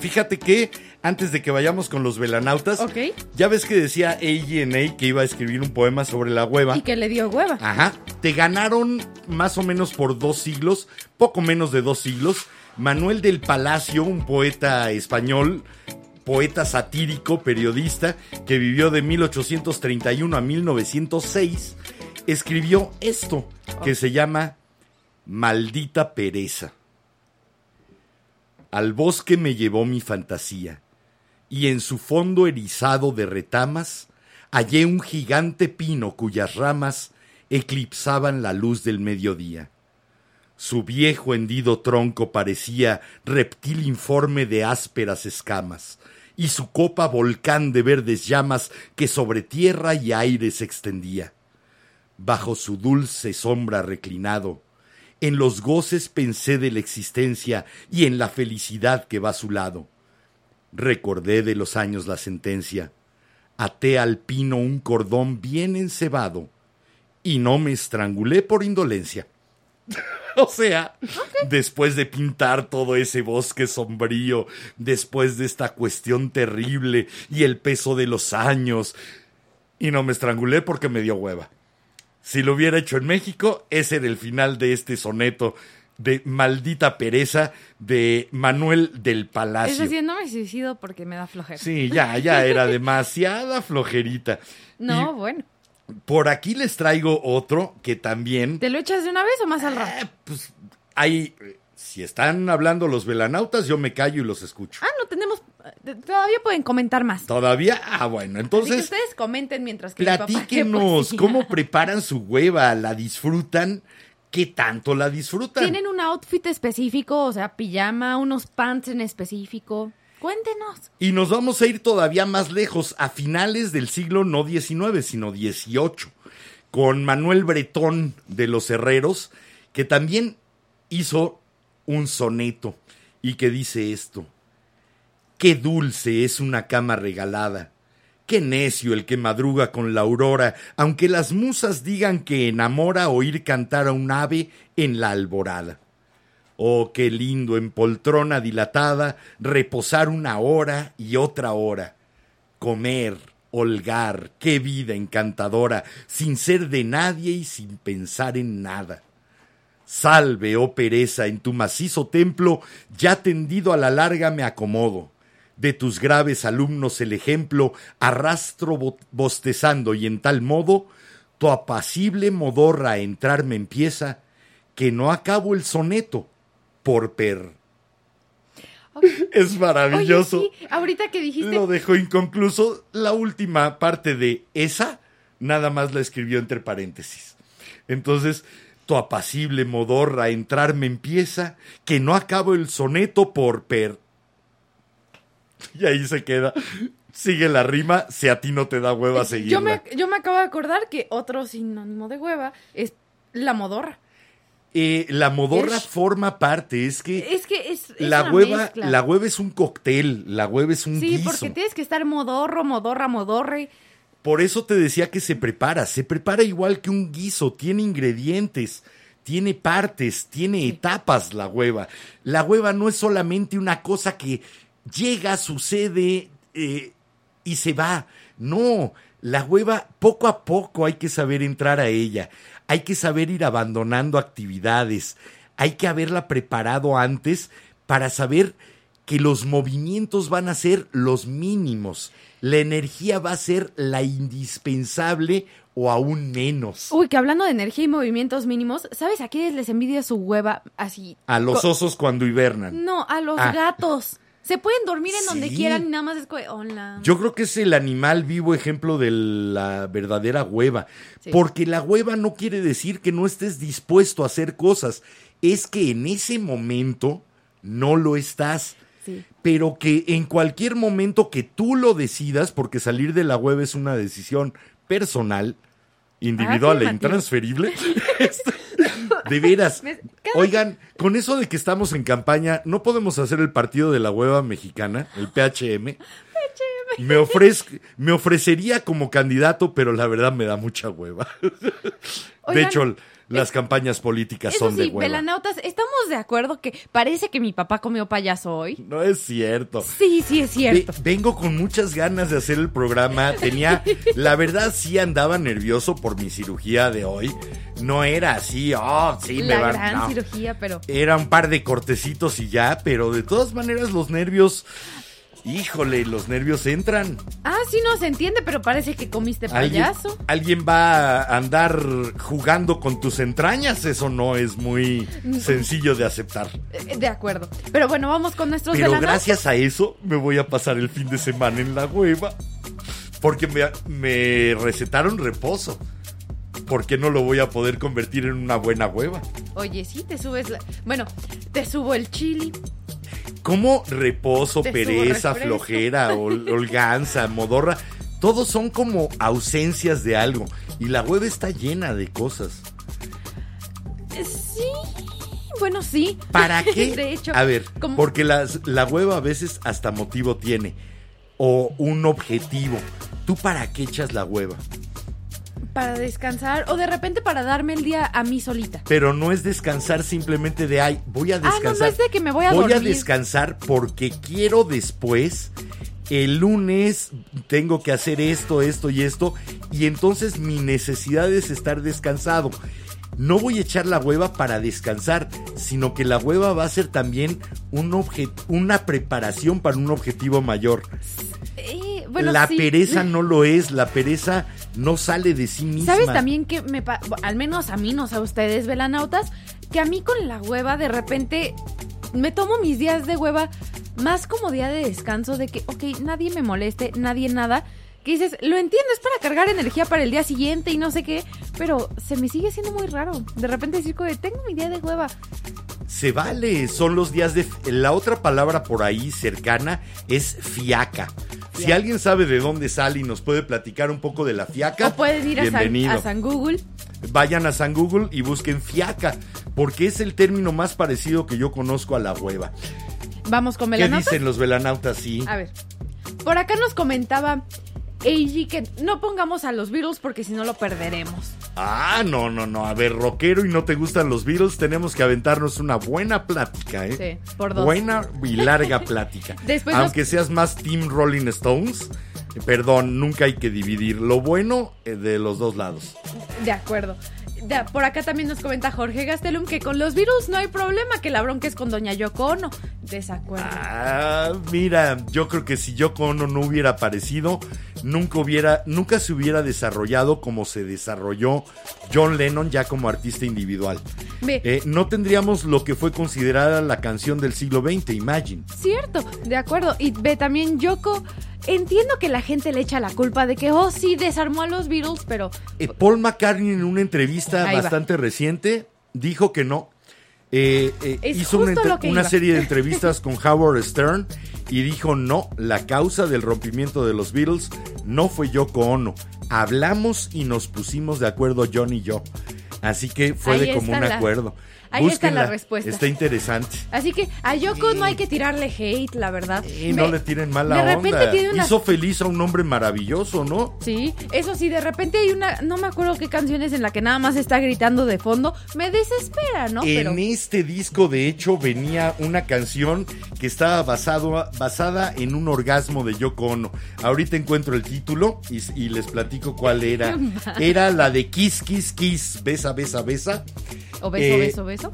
Speaker 2: Fíjate que antes de que vayamos con los velanautas,
Speaker 1: Ok.
Speaker 2: ya ves que decía AGNA que iba a escribir un poema sobre la hueva.
Speaker 1: Y que le dio hueva.
Speaker 2: Ajá. Te ganaron más o menos por dos siglos, poco menos de dos siglos. Manuel del Palacio, un poeta español, poeta satírico, periodista, que vivió de 1831 a 1906, escribió esto, que se llama Maldita pereza. Al bosque me llevó mi fantasía, y en su fondo erizado de retamas hallé un gigante pino cuyas ramas eclipsaban la luz del mediodía. Su viejo hendido tronco parecía reptil informe de ásperas escamas, y su copa volcán de verdes llamas que sobre tierra y aire se extendía. Bajo su dulce sombra reclinado, en los goces pensé de la existencia y en la felicidad que va a su lado. Recordé de los años la sentencia, até al pino un cordón bien encebado, y no me estrangulé por indolencia. O sea, después de pintar todo ese bosque sombrío, después de esta cuestión terrible y el peso de los años, y no me estrangulé porque me dio hueva. Si lo hubiera hecho en México, ese era el final de este soneto de maldita pereza de Manuel del
Speaker 1: Es
Speaker 2: Palacio.
Speaker 1: decir, no me suicido porque me da flojera.
Speaker 2: Sí, ya, ya era demasiada flojerita.
Speaker 1: No,
Speaker 2: Y-
Speaker 1: bueno.
Speaker 2: Por aquí les traigo otro que también...
Speaker 1: ¿Te lo echas de una vez o más al rato?
Speaker 2: Eh, pues hay... Si están hablando los velanautas, yo me callo y los escucho.
Speaker 1: Ah, no tenemos. eh, Todavía pueden comentar más.
Speaker 2: ¿Todavía? Ah, bueno,
Speaker 1: Así que
Speaker 2: entonces
Speaker 1: ustedes comenten mientras que mi papá-
Speaker 2: platíquenos
Speaker 1: qué poesía.
Speaker 2: cómo preparan su hueva, la disfrutan, qué tanto la disfrutan.
Speaker 1: ¿Tienen un outfit específico? O sea, pijama, unos pants en específico. Cuéntenos.
Speaker 2: Y nos vamos a ir todavía más lejos, a finales del siglo no XIX, sino XVIII, con Manuel Bretón de los Herreros, que también hizo un soneto y que dice esto. Qué dulce es una cama regalada. Qué necio el que madruga con la aurora, aunque las musas digan que enamora oír cantar a un ave en la alborada. Oh, qué lindo en poltrona dilatada reposar una hora y otra hora. Comer, holgar, qué vida encantadora, sin ser de nadie y sin pensar en nada. Salve, oh pereza, en tu macizo templo, ya tendido a la larga me acomodo. De tus graves alumnos el ejemplo arrastro bo- bostezando y en tal modo tu apacible modorra a entrar me empieza que no acabo el soneto por per. Es maravilloso.
Speaker 1: Oye, sí, ahorita que dijiste.
Speaker 2: Lo dejó inconcluso. La última parte de esa, nada más la escribió entre paréntesis. Entonces, tu apacible modorra a entrar me empieza, que no acabo el soneto por per. Y ahí se queda. Sigue la rima, si a ti no te da hueva seguirla.
Speaker 1: yo, me, yo me acabo de acordar que otro sinónimo de hueva es la modorra.
Speaker 2: Eh, la modorra
Speaker 1: Es-
Speaker 2: forma parte, es que
Speaker 1: Es que es. es
Speaker 2: la hueva,
Speaker 1: mezcla.
Speaker 2: la hueva es un cóctel, la hueva es un
Speaker 1: Sí,
Speaker 2: guiso.
Speaker 1: porque tienes que estar modorro, modorra, modorre.
Speaker 2: Por eso te decía que se prepara. Se prepara igual que un guiso. Tiene ingredientes, tiene partes, tiene etapas la hueva. La hueva no es solamente una cosa que llega, sucede eh, y se va. No, la hueva poco a poco hay que saber entrar a ella. Hay que saber ir abandonando actividades. Hay que haberla preparado antes para saber que los movimientos van a ser los mínimos. La energía va a ser la indispensable o aún menos.
Speaker 1: Uy, que hablando de energía y movimientos mínimos, ¿sabes a quiénes les envidia su hueva así?
Speaker 2: A los osos cuando hibernan.
Speaker 1: No, a los
Speaker 2: Ah.
Speaker 1: gatos. Se pueden dormir en donde
Speaker 2: Sí.
Speaker 1: quieran y nada más es como, hola.
Speaker 2: Yo creo que es el animal vivo ejemplo de la verdadera hueva.
Speaker 1: Sí.
Speaker 2: Porque la hueva no quiere decir que no estés dispuesto a hacer cosas. Es que en ese momento no lo estás.
Speaker 1: Sí.
Speaker 2: Pero que en cualquier momento que tú lo decidas, porque salir de la hueva es una decisión personal, individual e
Speaker 1: Afirmativo.
Speaker 2: intransferible. este, de veras. Oigan, con eso de que estamos en campaña, ¿no podemos hacer el partido de la hueva mexicana, el PHM? Me, ofrez- me ofrecería como candidato, pero la verdad me da mucha hueva. de hecho, las campañas políticas
Speaker 1: Eso
Speaker 2: son de
Speaker 1: sí,
Speaker 2: hueva.
Speaker 1: velanautas, estamos de acuerdo que parece que mi papá comió payaso hoy.
Speaker 2: No es cierto.
Speaker 1: Sí, sí es cierto.
Speaker 2: Ve- vengo con muchas ganas de hacer el programa. Tenía, la verdad, sí andaba nervioso por mi cirugía de hoy. No era así, oh, sí, me
Speaker 1: La
Speaker 2: van.
Speaker 1: gran
Speaker 2: no.
Speaker 1: cirugía, pero
Speaker 2: Era un par de cortecitos y ya, pero de todas maneras los nervios, híjole, los nervios entran.
Speaker 1: Ah, sí, no se entiende, pero parece que comiste
Speaker 2: ¿Alguien,
Speaker 1: payaso.
Speaker 2: alguien va a andar jugando con tus entrañas, eso no es muy sencillo de aceptar.
Speaker 1: Eh, De acuerdo. Pero bueno, vamos con nuestros
Speaker 2: Pero gracias a eso me voy a pasar el fin de semana en la hueva. Porque me, me recetaron reposo. ¿Por qué no lo voy a poder convertir en una buena hueva?
Speaker 1: Oye, sí, te subes la... Bueno, te subo el chili.
Speaker 2: Como reposo, pereza, flojera, hol- holganza, modorra, todos son como ausencias de algo. Y la hueva está llena de cosas.
Speaker 1: Sí. Bueno, sí.
Speaker 2: ¿Para qué?
Speaker 1: De hecho.
Speaker 2: A ver,
Speaker 1: como-
Speaker 2: porque las- la hueva a veces hasta motivo tiene. O un objetivo. ¿Tú para qué echas la hueva?
Speaker 1: Para descansar o de repente para darme el día a mí solita.
Speaker 2: Pero no es descansar simplemente de, ay, voy a
Speaker 1: Ah, no, no
Speaker 2: descansar.
Speaker 1: es de que me voy a
Speaker 2: Voy a descansar porque quiero después, el lunes, tengo que hacer esto, esto y esto. Y entonces mi necesidad es estar descansado. No voy a echar la hueva para descansar, sino que la hueva va a ser también un obje- una preparación para un objetivo mayor.
Speaker 1: Eh, bueno,
Speaker 2: la
Speaker 1: sí.
Speaker 2: pereza no lo es, la pereza no sale de sí misma.
Speaker 1: ¿Sabes también que me pa- al menos a mí, no sé a ustedes, velanautas, que a mí con la hueva de repente me tomo mis días de hueva más como día de descanso de que, ok, nadie me moleste, nadie nada. Que dices, lo entiendo, es para cargar energía para el día siguiente y no sé qué, pero se me sigue siendo muy raro. De repente decir, de, tengo mi día de hueva.
Speaker 2: Se vale, son los días de... La otra palabra por ahí cercana es fiaca. Si alguien sabe de dónde sale y nos puede platicar un poco de la fiaca,
Speaker 1: O pueden ir a San, a San Google.
Speaker 2: Vayan a San Google y busquen fiaca, porque es el término más parecido que yo conozco a la hueva.
Speaker 1: Vamos con
Speaker 2: ¿Qué
Speaker 1: velanautas.
Speaker 2: dicen los velanautas? Sí.
Speaker 1: A ver, por acá nos comentaba Eiji que no pongamos a los Beatles porque si no lo perderemos.
Speaker 2: Ah, no, no, no. A ver, rockero y no te gustan los Beatles, tenemos que aventarnos una buena plática, ¿eh?
Speaker 1: Sí, por dos.
Speaker 2: Buena y larga plática.
Speaker 1: Después nos-
Speaker 2: Aunque seas más Team Rolling Stones, eh, perdón, nunca hay que dividir lo bueno eh, de los dos lados.
Speaker 1: De acuerdo. Por acá también nos comenta Jorge Gastelum que con los Beatles no hay problema, que la bronca es con Doña Yoko Ono. Desacuerdo.
Speaker 2: Ah, mira, yo creo que si Yoko Ono no hubiera aparecido, nunca hubiera, nunca se hubiera desarrollado como se desarrolló John Lennon ya como artista individual. Eh, no tendríamos lo que fue considerada la canción del siglo XX, Imagine.
Speaker 1: cierto, de acuerdo. Y ve también Yoko, entiendo que la gente le echa la culpa de que, oh, sí, desarmó a los Beatles, pero
Speaker 2: Eh, Paul McCartney en una entrevista
Speaker 1: Ahí va.
Speaker 2: bastante reciente dijo que no. Eh, eh, hizo una, una serie de entrevistas con Howard Stern y dijo no, la causa del rompimiento de los Beatles no fue Yoko Ono. Hablamos y nos pusimos de acuerdo John y yo. Así que fue
Speaker 1: Ahí
Speaker 2: de común
Speaker 1: la-
Speaker 2: acuerdo.
Speaker 1: Ahí está la respuesta.
Speaker 2: Está interesante.
Speaker 1: Así que a Yoko no hay que tirarle hate, la verdad.
Speaker 2: Y no le tiren mala
Speaker 1: de repente
Speaker 2: onda.
Speaker 1: tiene unas-
Speaker 2: Hizo feliz a un hombre maravilloso, ¿no?
Speaker 1: Sí, eso sí, de repente hay una, no me acuerdo qué canción es en la que nada más está gritando de fondo, me desespera, ¿no? Pero
Speaker 2: En este disco, de hecho, venía una canción que estaba basado, basada en un orgasmo de Yoko Ono. Ahorita encuentro el título y, y les platico cuál era. Era la de Kiss, Kiss, Kiss, Besa, Besa, Besa.
Speaker 1: o beso,
Speaker 2: eh,
Speaker 1: beso, beso.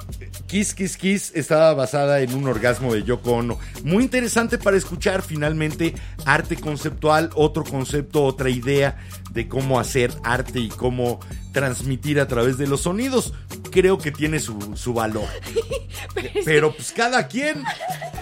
Speaker 2: Kiss Kiss Kiss estaba basada en un orgasmo de Yoko Ono. Muy interesante para escuchar finalmente arte conceptual, otro concepto, otra idea de cómo hacer arte y cómo transmitir a través de los sonidos. Creo que tiene su, su valor. Pero pues cada quien.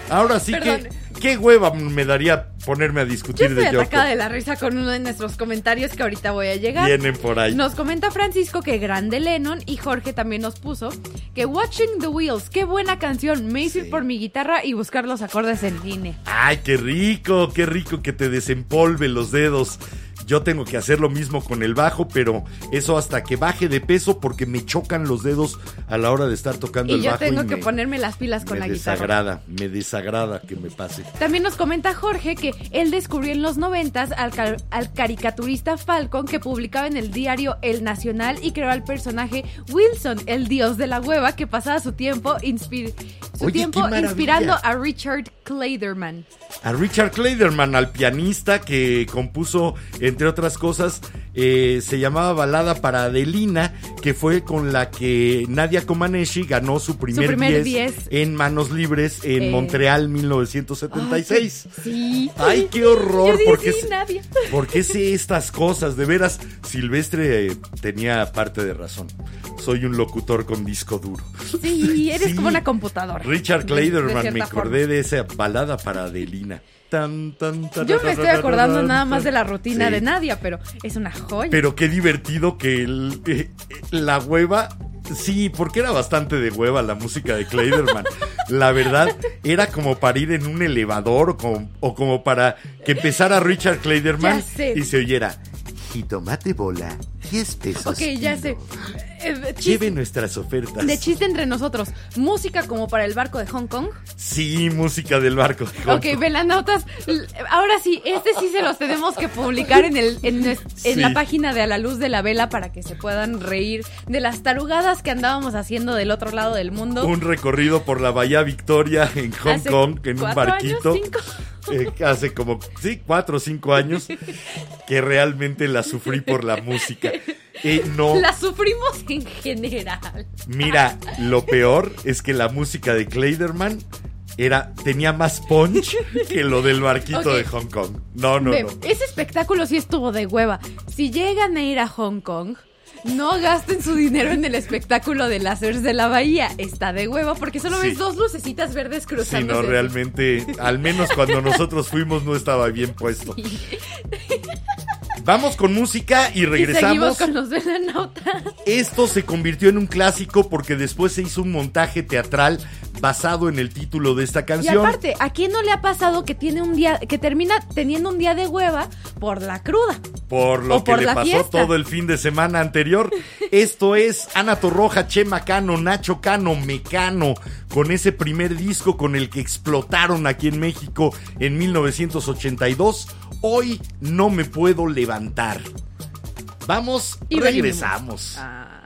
Speaker 2: Ahora sí
Speaker 1: Perdón.
Speaker 2: que qué hueva me daría ponerme a
Speaker 1: Yo
Speaker 2: discutir
Speaker 1: estoy
Speaker 2: de Yoko.
Speaker 1: atacada de la risa con uno de nuestros comentarios que ahorita voy a llegar.
Speaker 2: Vienen por ahí.
Speaker 1: Nos comenta Francisco que grande Lennon y Jorge también nos puso que Watching the Wheels, qué buena canción, me hizo ir por mi guitarra y buscar los acordes en línea.
Speaker 2: Ay, qué rico, qué rico que te desempolve los dedos. Yo tengo que hacer lo mismo con el bajo, pero eso hasta que baje de peso porque me chocan los dedos a la hora de estar tocando
Speaker 1: Y
Speaker 2: el
Speaker 1: yo
Speaker 2: bajo.
Speaker 1: tengo
Speaker 2: y
Speaker 1: que
Speaker 2: me,
Speaker 1: ponerme las pilas con
Speaker 2: me
Speaker 1: la guitarra.
Speaker 2: desagrada, me desagrada que me pase.
Speaker 1: También nos comenta Jorge que él descubrió en los noventas al, al caricaturista Falcon que publicaba en el diario El Nacional y creó al personaje Wilson, el dios de la hueva que pasaba su tiempo, inspir- su
Speaker 2: Oye,
Speaker 1: tiempo
Speaker 2: qué maravilla.
Speaker 1: inspirando a Richard Clayderman.
Speaker 2: A Richard Clayderman, al pianista que compuso, entre otras cosas, eh, se llamaba Balada para Adelina, que fue con la que Nadia Comaneci ganó su primer,
Speaker 1: primer
Speaker 2: 10
Speaker 1: 10.
Speaker 2: en Manos Libres en
Speaker 1: Eh.
Speaker 2: Montreal 1976.
Speaker 1: Sí.
Speaker 2: Ay, qué horror,
Speaker 1: Yo
Speaker 2: porque
Speaker 1: sí, Nadia.
Speaker 2: ¿Por qué sé estas cosas? De veras, Silvestre eh, tenía parte de razón. Soy un locutor con disco duro.
Speaker 1: Sí, eres
Speaker 2: Sí.
Speaker 1: como una computadora.
Speaker 2: Richard
Speaker 1: De- de
Speaker 2: Clayderman, me acordé de esa balada para Adelina. Tan, tan, tan,
Speaker 1: Yo me estoy acordando nada más de la rutina
Speaker 2: Sí.
Speaker 1: de Nadia, pero es una joya.
Speaker 2: Pero qué divertido que el- eh, eh, la hueva. Sí, porque era bastante de hueva la música de Clayderman. La verdad, era como para ir en un elevador o como, o como para que empezara Richard
Speaker 1: sé.
Speaker 2: y se oyera. Jitomate bola, 10 pesos.
Speaker 1: ok, ya sé. Eh,
Speaker 2: Lleve nuestras ofertas.
Speaker 1: de chiste entre nosotros. Música como para el barco de Hong Kong.
Speaker 2: Sí, música del barco. de Hong
Speaker 1: Ok,
Speaker 2: Kong.
Speaker 1: velanautas. l- Ahora sí, este sí se los tenemos que publicar en, el, en, nues- en
Speaker 2: Sí.
Speaker 1: la página de A la Luz de la Vela para que se puedan reír de las tarugadas que andábamos haciendo del otro lado del mundo.
Speaker 2: Un recorrido por la Bahía Victoria en Hong
Speaker 1: Hace
Speaker 2: Kong en un barquito.
Speaker 1: años, cinco.
Speaker 2: Eh, hace como, sí, cuatro o cinco años que realmente la sufrí por la música. Eh, no,
Speaker 1: La sufrimos en general.
Speaker 2: mira, lo peor es que la música de Clayderman era tenía más punch que lo del barquito de Hong Kong. No, no, no.
Speaker 5: Ese espectáculo sí estuvo de hueva. Si llegan a ir a Hong Kong, no gasten su dinero en el espectáculo de láseres de la bahía. Está de hueva porque solo
Speaker 2: Sí.
Speaker 5: ves dos lucecitas verdes
Speaker 2: Sí,
Speaker 5: cruzando.
Speaker 2: no, realmente, al menos cuando nosotros fuimos no estaba bien puesto. Vamos con música y
Speaker 5: Y
Speaker 2: regresamos.
Speaker 5: seguimos con los velanautas.
Speaker 2: Esto se convirtió en un clásico porque después se hizo un montaje teatral basado en el título de esta
Speaker 5: Y
Speaker 2: canción.
Speaker 5: aparte, ¿a quién no le ha pasado que tiene un día, que termina teniendo un día de hueva por la cruda?
Speaker 2: por lo
Speaker 5: o
Speaker 2: que
Speaker 5: por
Speaker 2: le pasó
Speaker 5: fiesta.
Speaker 2: todo el fin de semana anterior. Esto es Ana Torroja, Chema Cano, Nacho Cano, Mecano, con ese primer disco con el que explotaron aquí en México en 1982. Hoy no me puedo levantar. Vamos,
Speaker 5: Y
Speaker 2: regresamos.
Speaker 5: Ah.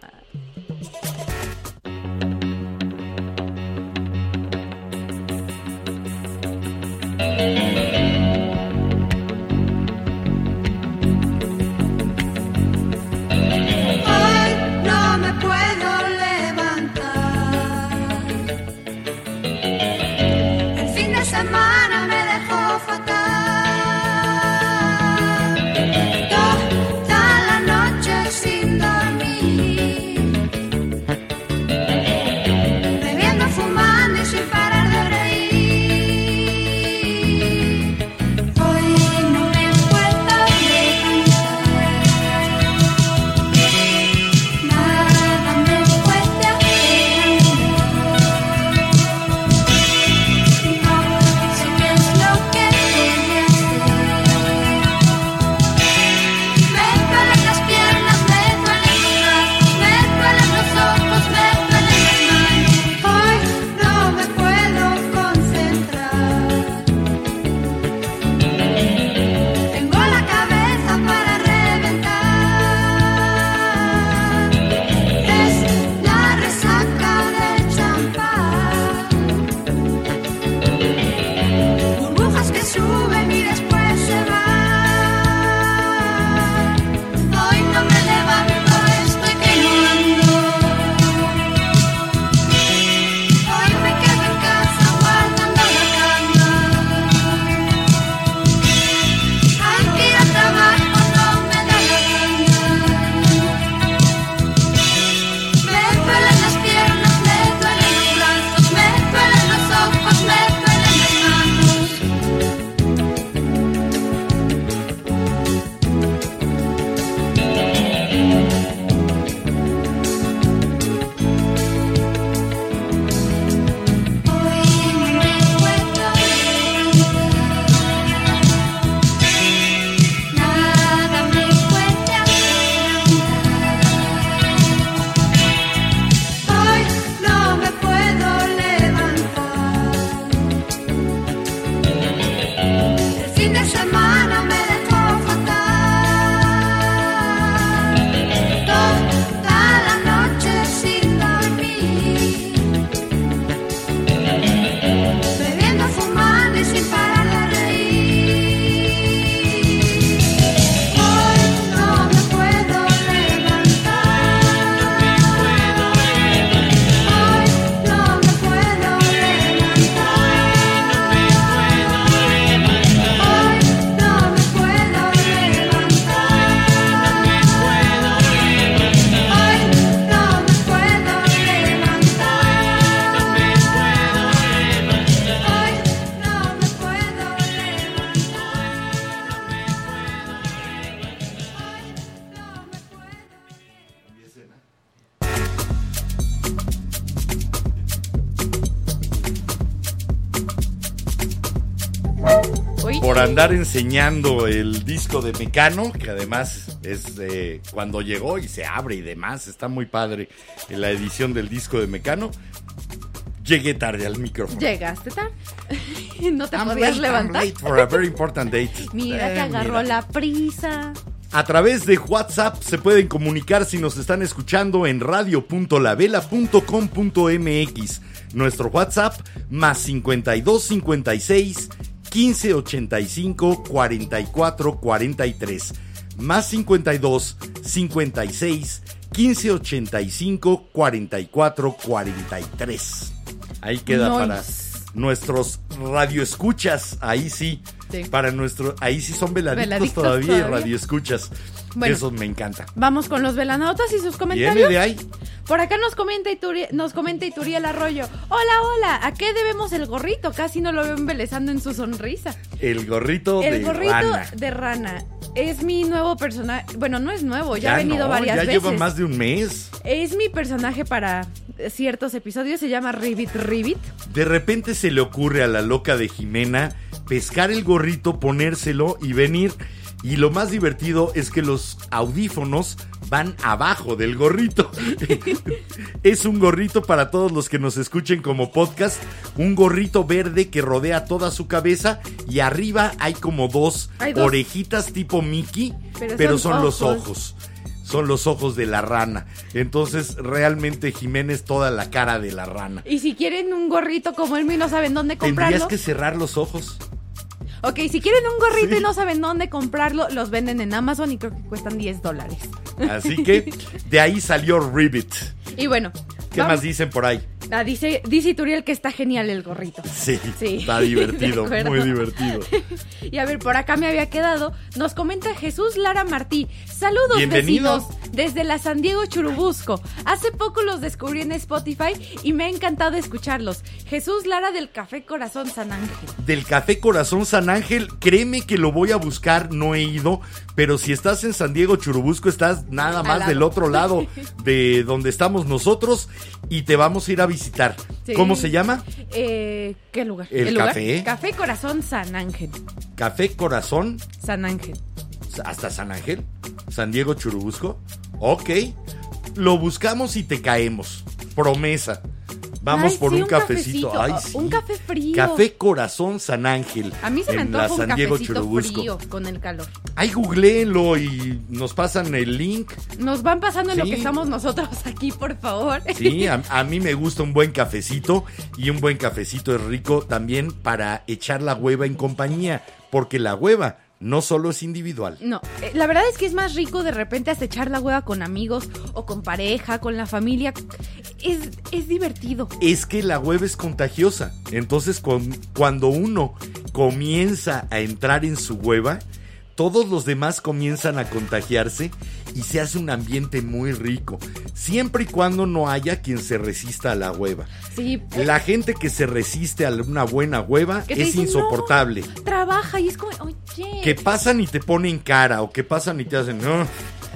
Speaker 2: Andar enseñando el disco de Mecano, que además es eh, cuando llegó y se abre y demás, está muy padre la edición del disco de Mecano. Llegué tarde al micrófono.
Speaker 5: Llegaste tarde. no te
Speaker 2: I'm
Speaker 5: podías
Speaker 2: late, I'm
Speaker 5: levantar.
Speaker 2: late for a very important date.
Speaker 5: Mira que
Speaker 2: Eh,
Speaker 5: agarró
Speaker 2: mira.
Speaker 5: la prisa.
Speaker 2: A través de WhatsApp se pueden comunicar si nos están escuchando en radio.lavela.com.mx. Nuestro WhatsApp más 52 56 15 85 44 43. Más 52 56 15 85 44 43. Ahí queda
Speaker 5: Nice.
Speaker 2: para nuestros radioescuchas, ahí sí,
Speaker 1: Sí.
Speaker 2: para nuestro, ahí sí son veladictos,
Speaker 1: Veladictos
Speaker 2: todavía, y
Speaker 1: todavía.
Speaker 2: radioescuchas.
Speaker 1: Bueno.
Speaker 2: Eso me encanta.
Speaker 1: Vamos con los velanautas y sus comentarios.
Speaker 2: De ahí.
Speaker 1: Por acá nos comenta, Ituri- nos comenta Ituriel Arroyo. Hola, hola, ¿a qué debemos el gorrito? Casi no lo veo embelezando en su sonrisa.
Speaker 2: El gorrito
Speaker 1: El
Speaker 2: de
Speaker 1: gorrito
Speaker 2: rana.
Speaker 1: de rana es mi nuevo personaje. Bueno, no es nuevo, ya, ha venido
Speaker 2: no,
Speaker 1: varias
Speaker 2: ya
Speaker 1: veces.
Speaker 2: lleva más de un mes.
Speaker 1: Es mi personaje para ciertos episodios, se llama Ribbit Ribbit.
Speaker 2: De repente se le ocurre a la loca de Jimena pescar el gorrito, ponérselo y venir. Y lo más divertido es que los audífonos van abajo del gorrito. es un gorrito para todos los que nos escuchen como podcast, un gorrito verde que rodea toda su cabeza y arriba hay como dos,
Speaker 1: Hay dos.
Speaker 2: orejitas tipo Mickey, pero,
Speaker 1: Pero
Speaker 2: son,
Speaker 1: son
Speaker 2: los
Speaker 1: ojos.
Speaker 2: Son los ojos de la rana. Entonces, realmente Jiménez toda la cara de la rana.
Speaker 1: Y si quieren un gorrito como el mío no saben dónde comprarlo.
Speaker 2: Tendrías que cerrar los ojos.
Speaker 1: Ok, si quieren un gorrito
Speaker 2: Sí.
Speaker 1: y no saben dónde comprarlo, los venden en Amazon y creo que cuestan 10 dólares.
Speaker 2: Así que de ahí salió Ribbit.
Speaker 1: Y bueno.
Speaker 2: ¿Qué
Speaker 1: vamos-
Speaker 2: más dicen por ahí?
Speaker 1: Ah, dice, dice Ituriel que está genial el gorrito.
Speaker 2: Sí,
Speaker 1: Sí,
Speaker 2: está divertido, muy divertido.
Speaker 1: Y a ver, por acá me había quedado. Nos comenta Jesús Lara Martí. Saludos,
Speaker 2: Bienvenido.
Speaker 1: vecinos, desde la San Diego Churubusco. Hace poco los descubrí en Spotify y me ha encantado escucharlos. Jesús Lara del Café Corazón San Ángel.
Speaker 2: Del Café Corazón San Ángel, créeme que lo voy a buscar, no he ido, pero si estás en San Diego Churubusco, estás nada más del otro lado de donde estamos nosotros y te vamos a ir a visitar.
Speaker 1: Sí.
Speaker 2: ¿Cómo se llama?
Speaker 1: Eh, ¿Qué lugar?
Speaker 2: El café.
Speaker 1: Café Corazón San Ángel.
Speaker 2: Café Corazón
Speaker 1: San Ángel.
Speaker 2: hasta San Ángel, San Diego Churubusco. Ok, lo buscamos y te caemos. Promesa. Vamos
Speaker 1: Ay,
Speaker 2: por
Speaker 1: sí,
Speaker 2: un,
Speaker 1: un
Speaker 2: cafecito.
Speaker 1: cafecito.
Speaker 2: Ay, sí.
Speaker 1: un café frío.
Speaker 2: Café Corazón San Ángel.
Speaker 1: A mí se me
Speaker 2: en la
Speaker 1: antoja un
Speaker 2: San Diego Churubusco.
Speaker 1: frío con el calor.
Speaker 2: Ay, googleenlo y nos pasan el link.
Speaker 1: Nos van pasando en lo que estamos nosotros aquí, por favor.
Speaker 2: Sí, a, a mí me gusta un buen cafecito y un buen cafecito es rico también para echar la hueva en compañía, porque la hueva no solo es individual.
Speaker 1: No, eh, la verdad es que es más rico de repente hasta echar la hueva con amigos o con pareja, con la familia. Es, es divertido.
Speaker 2: Es que la hueva es contagiosa. Entonces, con- cuando uno comienza a entrar en su hueva, todos los demás comienzan a contagiarse y se hace un ambiente muy rico. Siempre y cuando no haya quien se resista a la hueva.
Speaker 1: Sí.
Speaker 2: La gente que se resiste a una buena hueva es
Speaker 1: dicen,
Speaker 2: insoportable.
Speaker 1: "No, trabaja y es como, oye.
Speaker 2: Que pasan y te ponen cara o que pasan y te hacen, "Ah,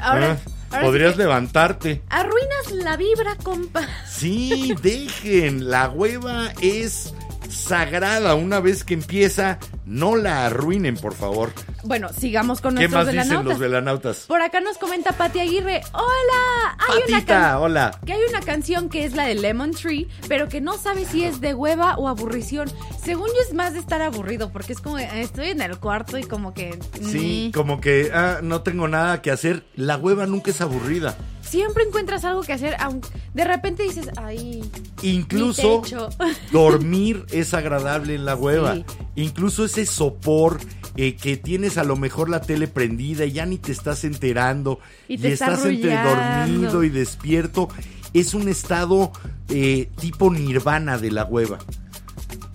Speaker 1: Ahora-
Speaker 2: ah,
Speaker 1: ahora
Speaker 2: podrías
Speaker 1: sí
Speaker 2: levantarte.
Speaker 1: Arruinas la vibra, compa.
Speaker 2: Sí, dejen, la hueva es sagrada. Una vez que empieza, no la arruinen, por favor.
Speaker 1: Bueno, sigamos con
Speaker 2: ¿Qué
Speaker 1: nuestros
Speaker 2: más dicen los velanautas?
Speaker 1: Por acá nos comenta Pati Aguirre. Hola, hay una
Speaker 2: Patita,
Speaker 1: canción.
Speaker 2: hola.
Speaker 1: Que hay una canción que es la de Lemon Tree, pero que no sabe si es de hueva o aburrición. Según yo es más de estar aburrido, porque es como, eh, estoy en el cuarto y como que...
Speaker 2: Sí, como que ah, no tengo nada que hacer. La hueva nunca es aburrida.
Speaker 1: Siempre encuentras algo que hacer, aunque de repente dices, ay,
Speaker 2: Incluso dormir es agradable en la hueva.
Speaker 1: Sí.
Speaker 2: Incluso ese sopor eh, que tienes a lo mejor la tele prendida y ya ni te estás enterando
Speaker 1: Y te está
Speaker 2: estás entre dormido y despierto. Es un estado eh, tipo nirvana de la hueva.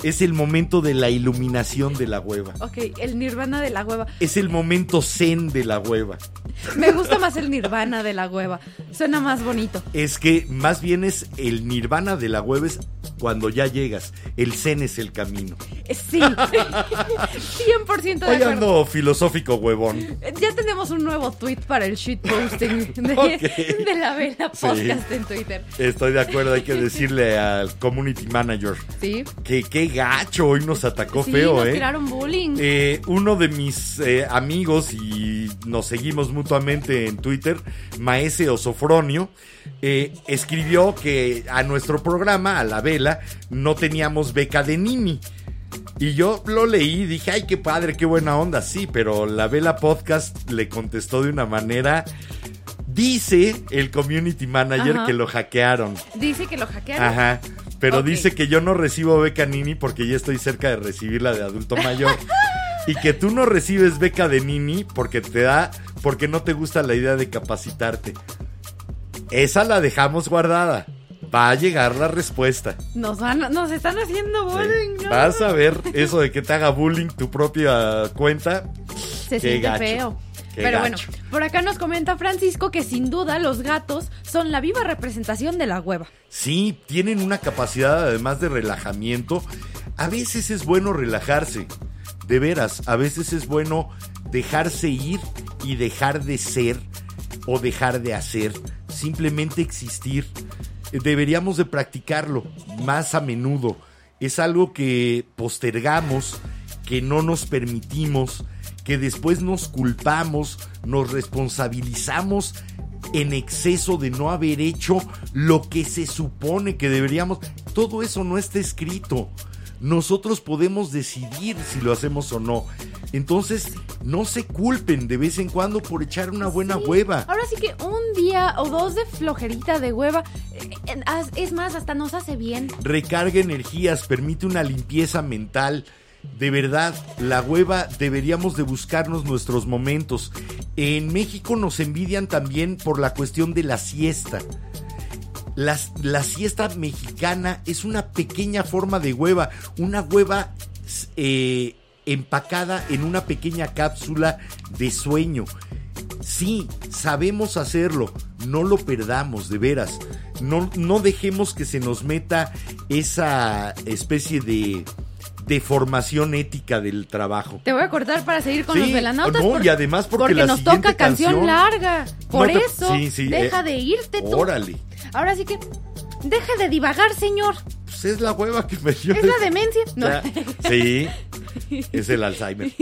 Speaker 2: Es el momento de la iluminación de la hueva.
Speaker 1: ok, el nirvana de la hueva.
Speaker 2: Es el momento zen de la hueva.
Speaker 1: Me gusta más el nirvana de la hueva. Suena más bonito.
Speaker 2: Es que más bien es el nirvana de la hueva es cuando ya llegas. El zen es el camino.
Speaker 1: Eh, Sí, 100% de
Speaker 2: Hoy
Speaker 1: acuerdo.
Speaker 2: ando filosófico huevón.
Speaker 1: Ya tenemos un nuevo tweet para el shitposting de, de la vela
Speaker 2: Sí.
Speaker 1: podcast en Twitter.
Speaker 2: Estoy de acuerdo, hay que decirle al community manager
Speaker 1: Sí.
Speaker 2: que qué gacho hoy nos atacó
Speaker 1: sí,
Speaker 2: feo,
Speaker 1: nos
Speaker 2: ¿eh?
Speaker 1: tiraron bullying.
Speaker 2: Eh, uno de mis eh, amigos y nos seguimos mutuamente en Twitter, Maese Osofronio, eh, escribió que a nuestro programa, a la vela, no teníamos beca de Nini. Y yo lo leí y dije, ay, qué padre, qué buena onda, sí, pero la vela podcast le contestó de una manera... Dice el community manager
Speaker 1: Ajá.
Speaker 2: que lo hackearon.
Speaker 1: Dice que lo hackearon.
Speaker 2: Ajá. Pero dice que yo no recibo beca Nini porque ya estoy cerca de recibir la de adulto mayor. y que tú no recibes beca de Nini porque te da, porque no te gusta la idea de capacitarte. Esa la dejamos guardada. Va a llegar la respuesta.
Speaker 1: Nos, van, nos están haciendo
Speaker 2: Sí.
Speaker 1: bullying. ¿no?
Speaker 2: Vas a ver eso de que te haga bullying tu propia cuenta.
Speaker 1: Se
Speaker 2: Qué
Speaker 1: siente
Speaker 2: gacho.
Speaker 1: feo.
Speaker 2: Qué
Speaker 1: Pero
Speaker 2: gacho.
Speaker 1: bueno, por acá nos comenta Francisco que sin duda los gatos son la viva representación de la hueva.
Speaker 2: Sí, tienen una capacidad además de relajamiento. A veces es bueno relajarse. De veras, a veces es bueno dejarse ir y dejar de ser o dejar de hacer. Simplemente existir. Deberíamos de practicarlo más a menudo. Es algo que postergamos, que no nos permitimos, que después nos culpamos, nos responsabilizamos en exceso de no haber hecho lo que se supone que deberíamos. Todo eso no está escrito. Nosotros podemos decidir si lo hacemos o no. Entonces, no se culpen de vez en cuando por echar una buena
Speaker 1: Sí.
Speaker 2: hueva.
Speaker 1: Ahora sí que un día o dos de flojerita de hueva, eh, eh, es más, hasta nos hace bien.
Speaker 2: recarga energías, permite una limpieza mental. De verdad, la hueva deberíamos de buscarnos nuestros momentos. En México nos envidian también por la cuestión de la siesta. Las- la siesta mexicana es una pequeña forma de hueva, una hueva eh, empacada en una pequeña cápsula de sueño. Sí, sabemos hacerlo, no lo perdamos, de veras. No, no dejemos que se nos meta esa especie de deformación ética del trabajo.
Speaker 1: Te voy a cortar para seguir con
Speaker 2: Sí,
Speaker 1: los velanautas.
Speaker 2: no,
Speaker 1: por-
Speaker 2: y además porque la
Speaker 1: nos
Speaker 2: siguiente
Speaker 1: toca canción,
Speaker 2: canción-
Speaker 1: larga. Por
Speaker 2: No te-
Speaker 1: eso,
Speaker 2: sí, sí,
Speaker 1: deja
Speaker 2: eh,
Speaker 1: de irte tú.
Speaker 2: Órale,
Speaker 1: Ahora sí que, deja de divagar, señor.
Speaker 2: pues es la hueva que me dio.
Speaker 1: Es la demencia. No.
Speaker 2: Sí, es el Alzheimer.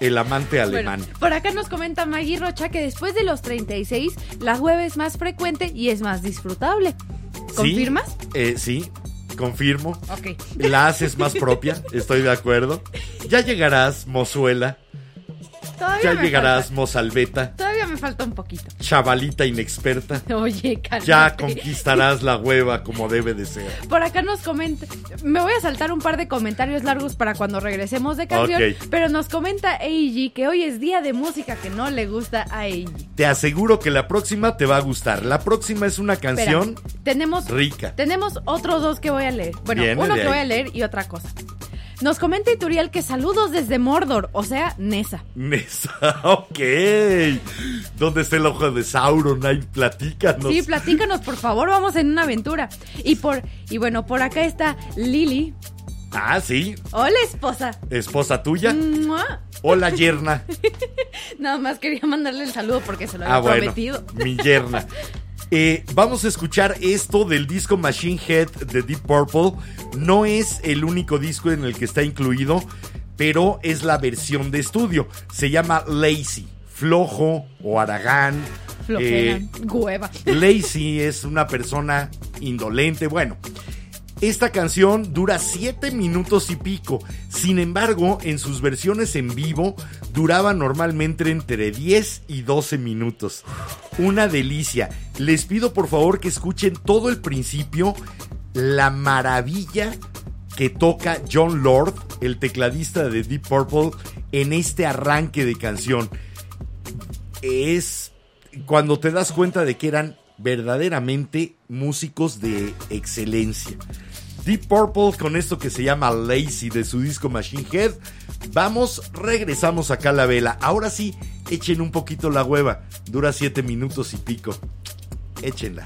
Speaker 2: El amante
Speaker 1: Bueno,
Speaker 2: alemán.
Speaker 1: por acá nos comenta Maggie Rocha que después de los 36, la hueva es más frecuente y es más disfrutable. ¿Confirmas?
Speaker 2: Sí, eh, sí, confirmo.
Speaker 1: Ok.
Speaker 2: La haces más propia, estoy de acuerdo. Ya llegarás, mozuela.
Speaker 1: Todavía
Speaker 2: Ya llegarás,
Speaker 1: falta-
Speaker 2: mozalbeta.
Speaker 1: todavía me falta un poquito.
Speaker 2: Chavalita inexperta.
Speaker 1: Oye, cálmate.
Speaker 2: Ya conquistarás la hueva como debe de ser.
Speaker 1: Por acá nos comenta, me voy a saltar un par de comentarios largos para cuando regresemos de canción, pero nos comenta Eiji que hoy es día de música que no le gusta a Eiji.
Speaker 2: Te aseguro que la próxima te va a gustar. La próxima es una
Speaker 1: Espera,
Speaker 2: canción
Speaker 1: tenemos
Speaker 2: rica.
Speaker 1: Tenemos otros dos que voy a leer. Bueno,
Speaker 2: Viene
Speaker 1: uno que voy a leer y otra cosa. Nos comenta Ituriel que saludos desde Mordor, o sea, Nesa.
Speaker 2: Nesa, ok. ¿Dónde está el ojo de Sauron? Ahí platícanos.
Speaker 1: Sí, platícanos, por favor, vamos en una aventura. Y por y bueno, por acá está Lili.
Speaker 2: ah, sí.
Speaker 1: Hola, esposa.
Speaker 2: Esposa tuya.
Speaker 1: Mua.
Speaker 2: Hola, yerna.
Speaker 1: Nada más quería mandarle el saludo porque se lo había
Speaker 2: Ah, bueno.
Speaker 1: prometido.
Speaker 2: Mi yerna. Eh, vamos a escuchar esto del disco Machine Head de Deep Purple. No es el único disco en el que está incluido, pero es la versión de estudio. Se llama Lazy, flojo o aragán.
Speaker 1: Flojera,
Speaker 2: Eh,
Speaker 1: hueva.
Speaker 2: Lazy es una persona indolente. Bueno, esta canción dura 7 minutos y pico. Sin embargo, en sus versiones en vivo duraba normalmente entre 10 y 12 minutos. Una delicia. Les pido por favor que escuchen todo el principio, la maravilla que toca John Lord, el tecladista de Deep Purple, en este arranque de canción. Es cuando te das cuenta de que eran verdaderamente músicos de excelencia. Deep Purple con esto que se llama Lazy de su disco Machine Head. Vamos, regresamos acá a la vela. Ahora sí, echen un poquito la hueva. Dura 7 minutos y pico. Échenla.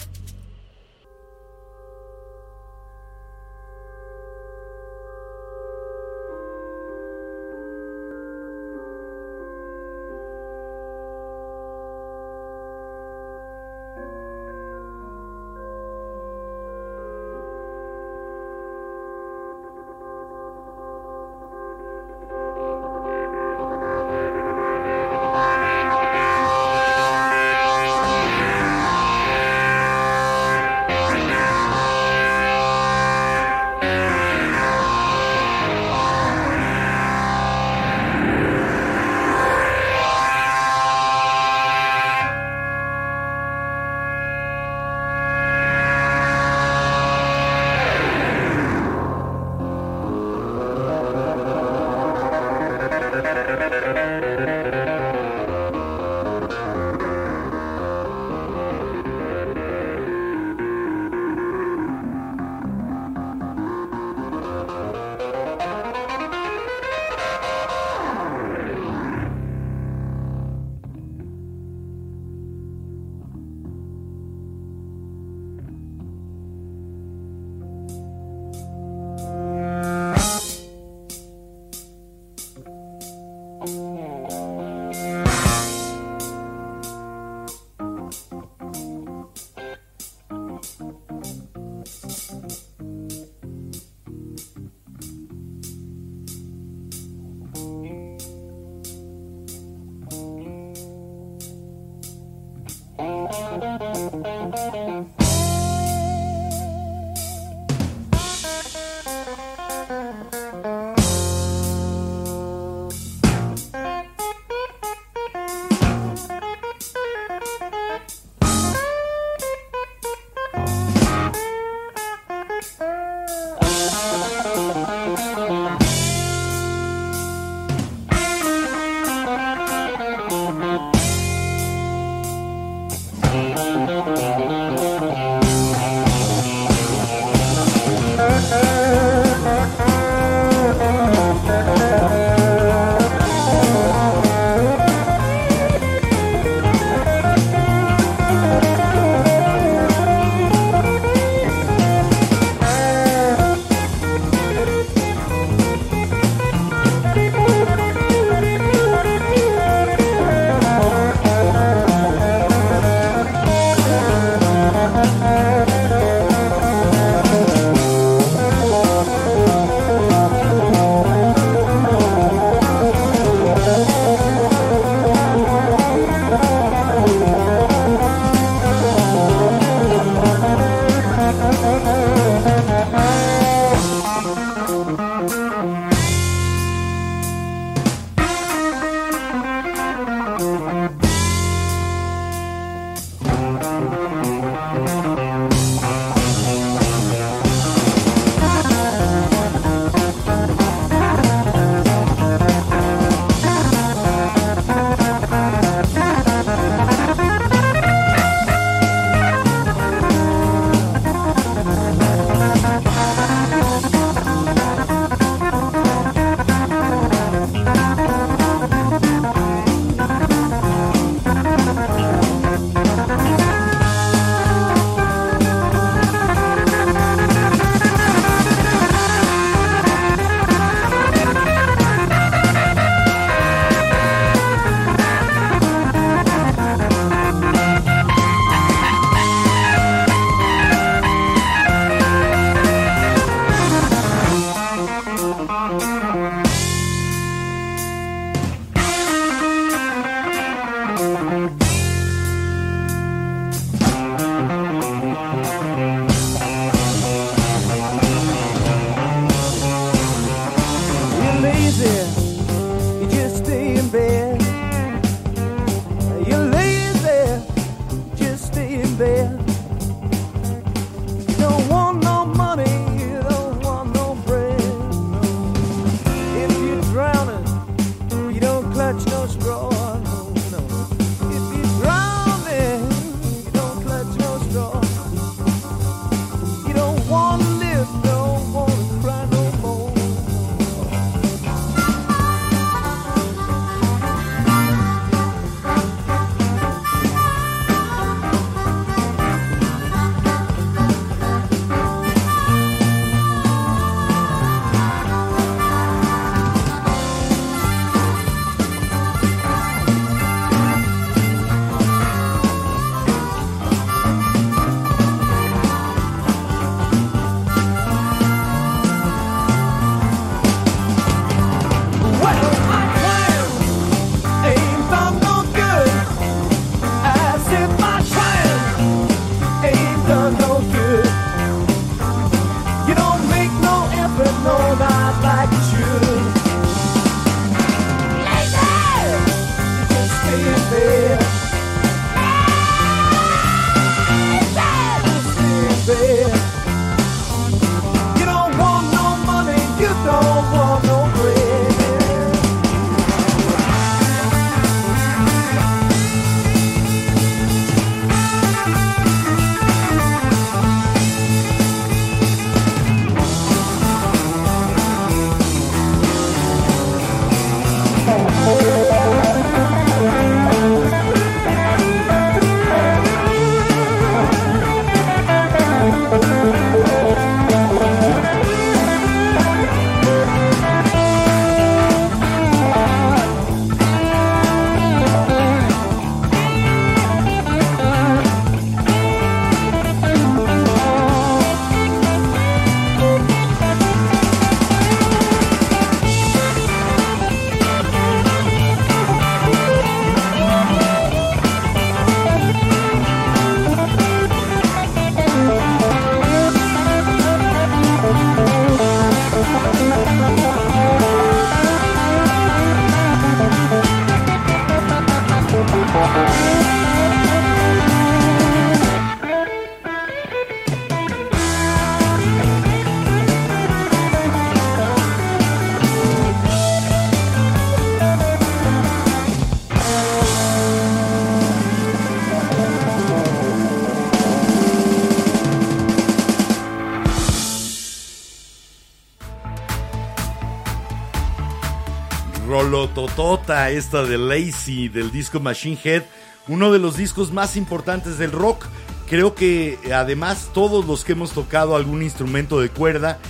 Speaker 2: Esta de Lazy del disco Machine Head, uno de los discos más importantes del rock. Creo que además todos los que hemos tocado algún instrumento de cuerda,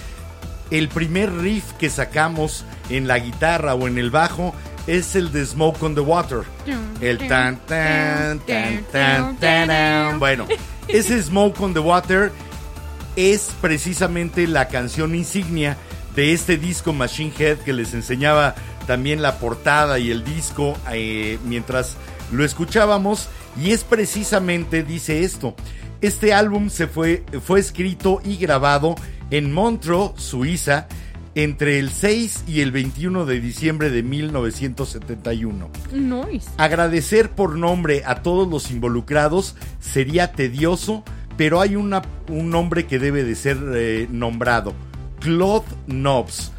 Speaker 2: el primer riff que sacamos en la guitarra o en el bajo es el de Smoke on the Water. El tan tan tan tan tan. tan. Bueno, ese Smoke on the Water es precisamente la canción insignia de este disco Machine Head que les enseñaba también la portada y el disco eh, mientras lo escuchábamos y es precisamente dice esto este álbum se fue fue escrito y grabado en Montreux Suiza entre el 6 y el 21 de diciembre de 1971
Speaker 1: Nice.
Speaker 2: Agradecer por nombre a todos los involucrados sería tedioso, pero hay una, un nombre que debe de ser eh, nombrado. Claude Knobs,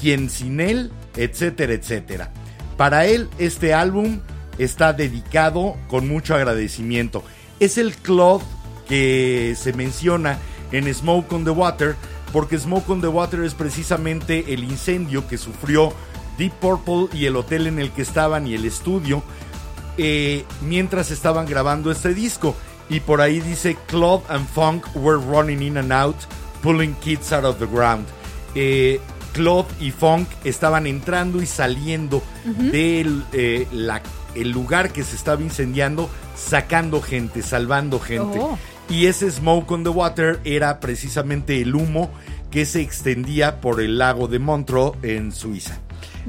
Speaker 2: quien sin él, etcétera, etcétera. Para él este álbum está dedicado con mucho agradecimiento. Es el Claude que se menciona en Smoke on the Water, porque Smoke on the Water es precisamente el incendio que sufrió Deep Purple y el hotel en el que estaban y el estudio eh, mientras estaban grabando este disco. Y por ahí dice Club and Funk were running in and out, pulling kids out of the ground. Eh, Club y Funk estaban entrando y saliendo del eh, la- el lugar que se estaba incendiando, sacando gente, salvando gente.
Speaker 1: Oh.
Speaker 2: Y ese Smoke on the Water era precisamente el humo que se extendía por el lago de Montreux en Suiza.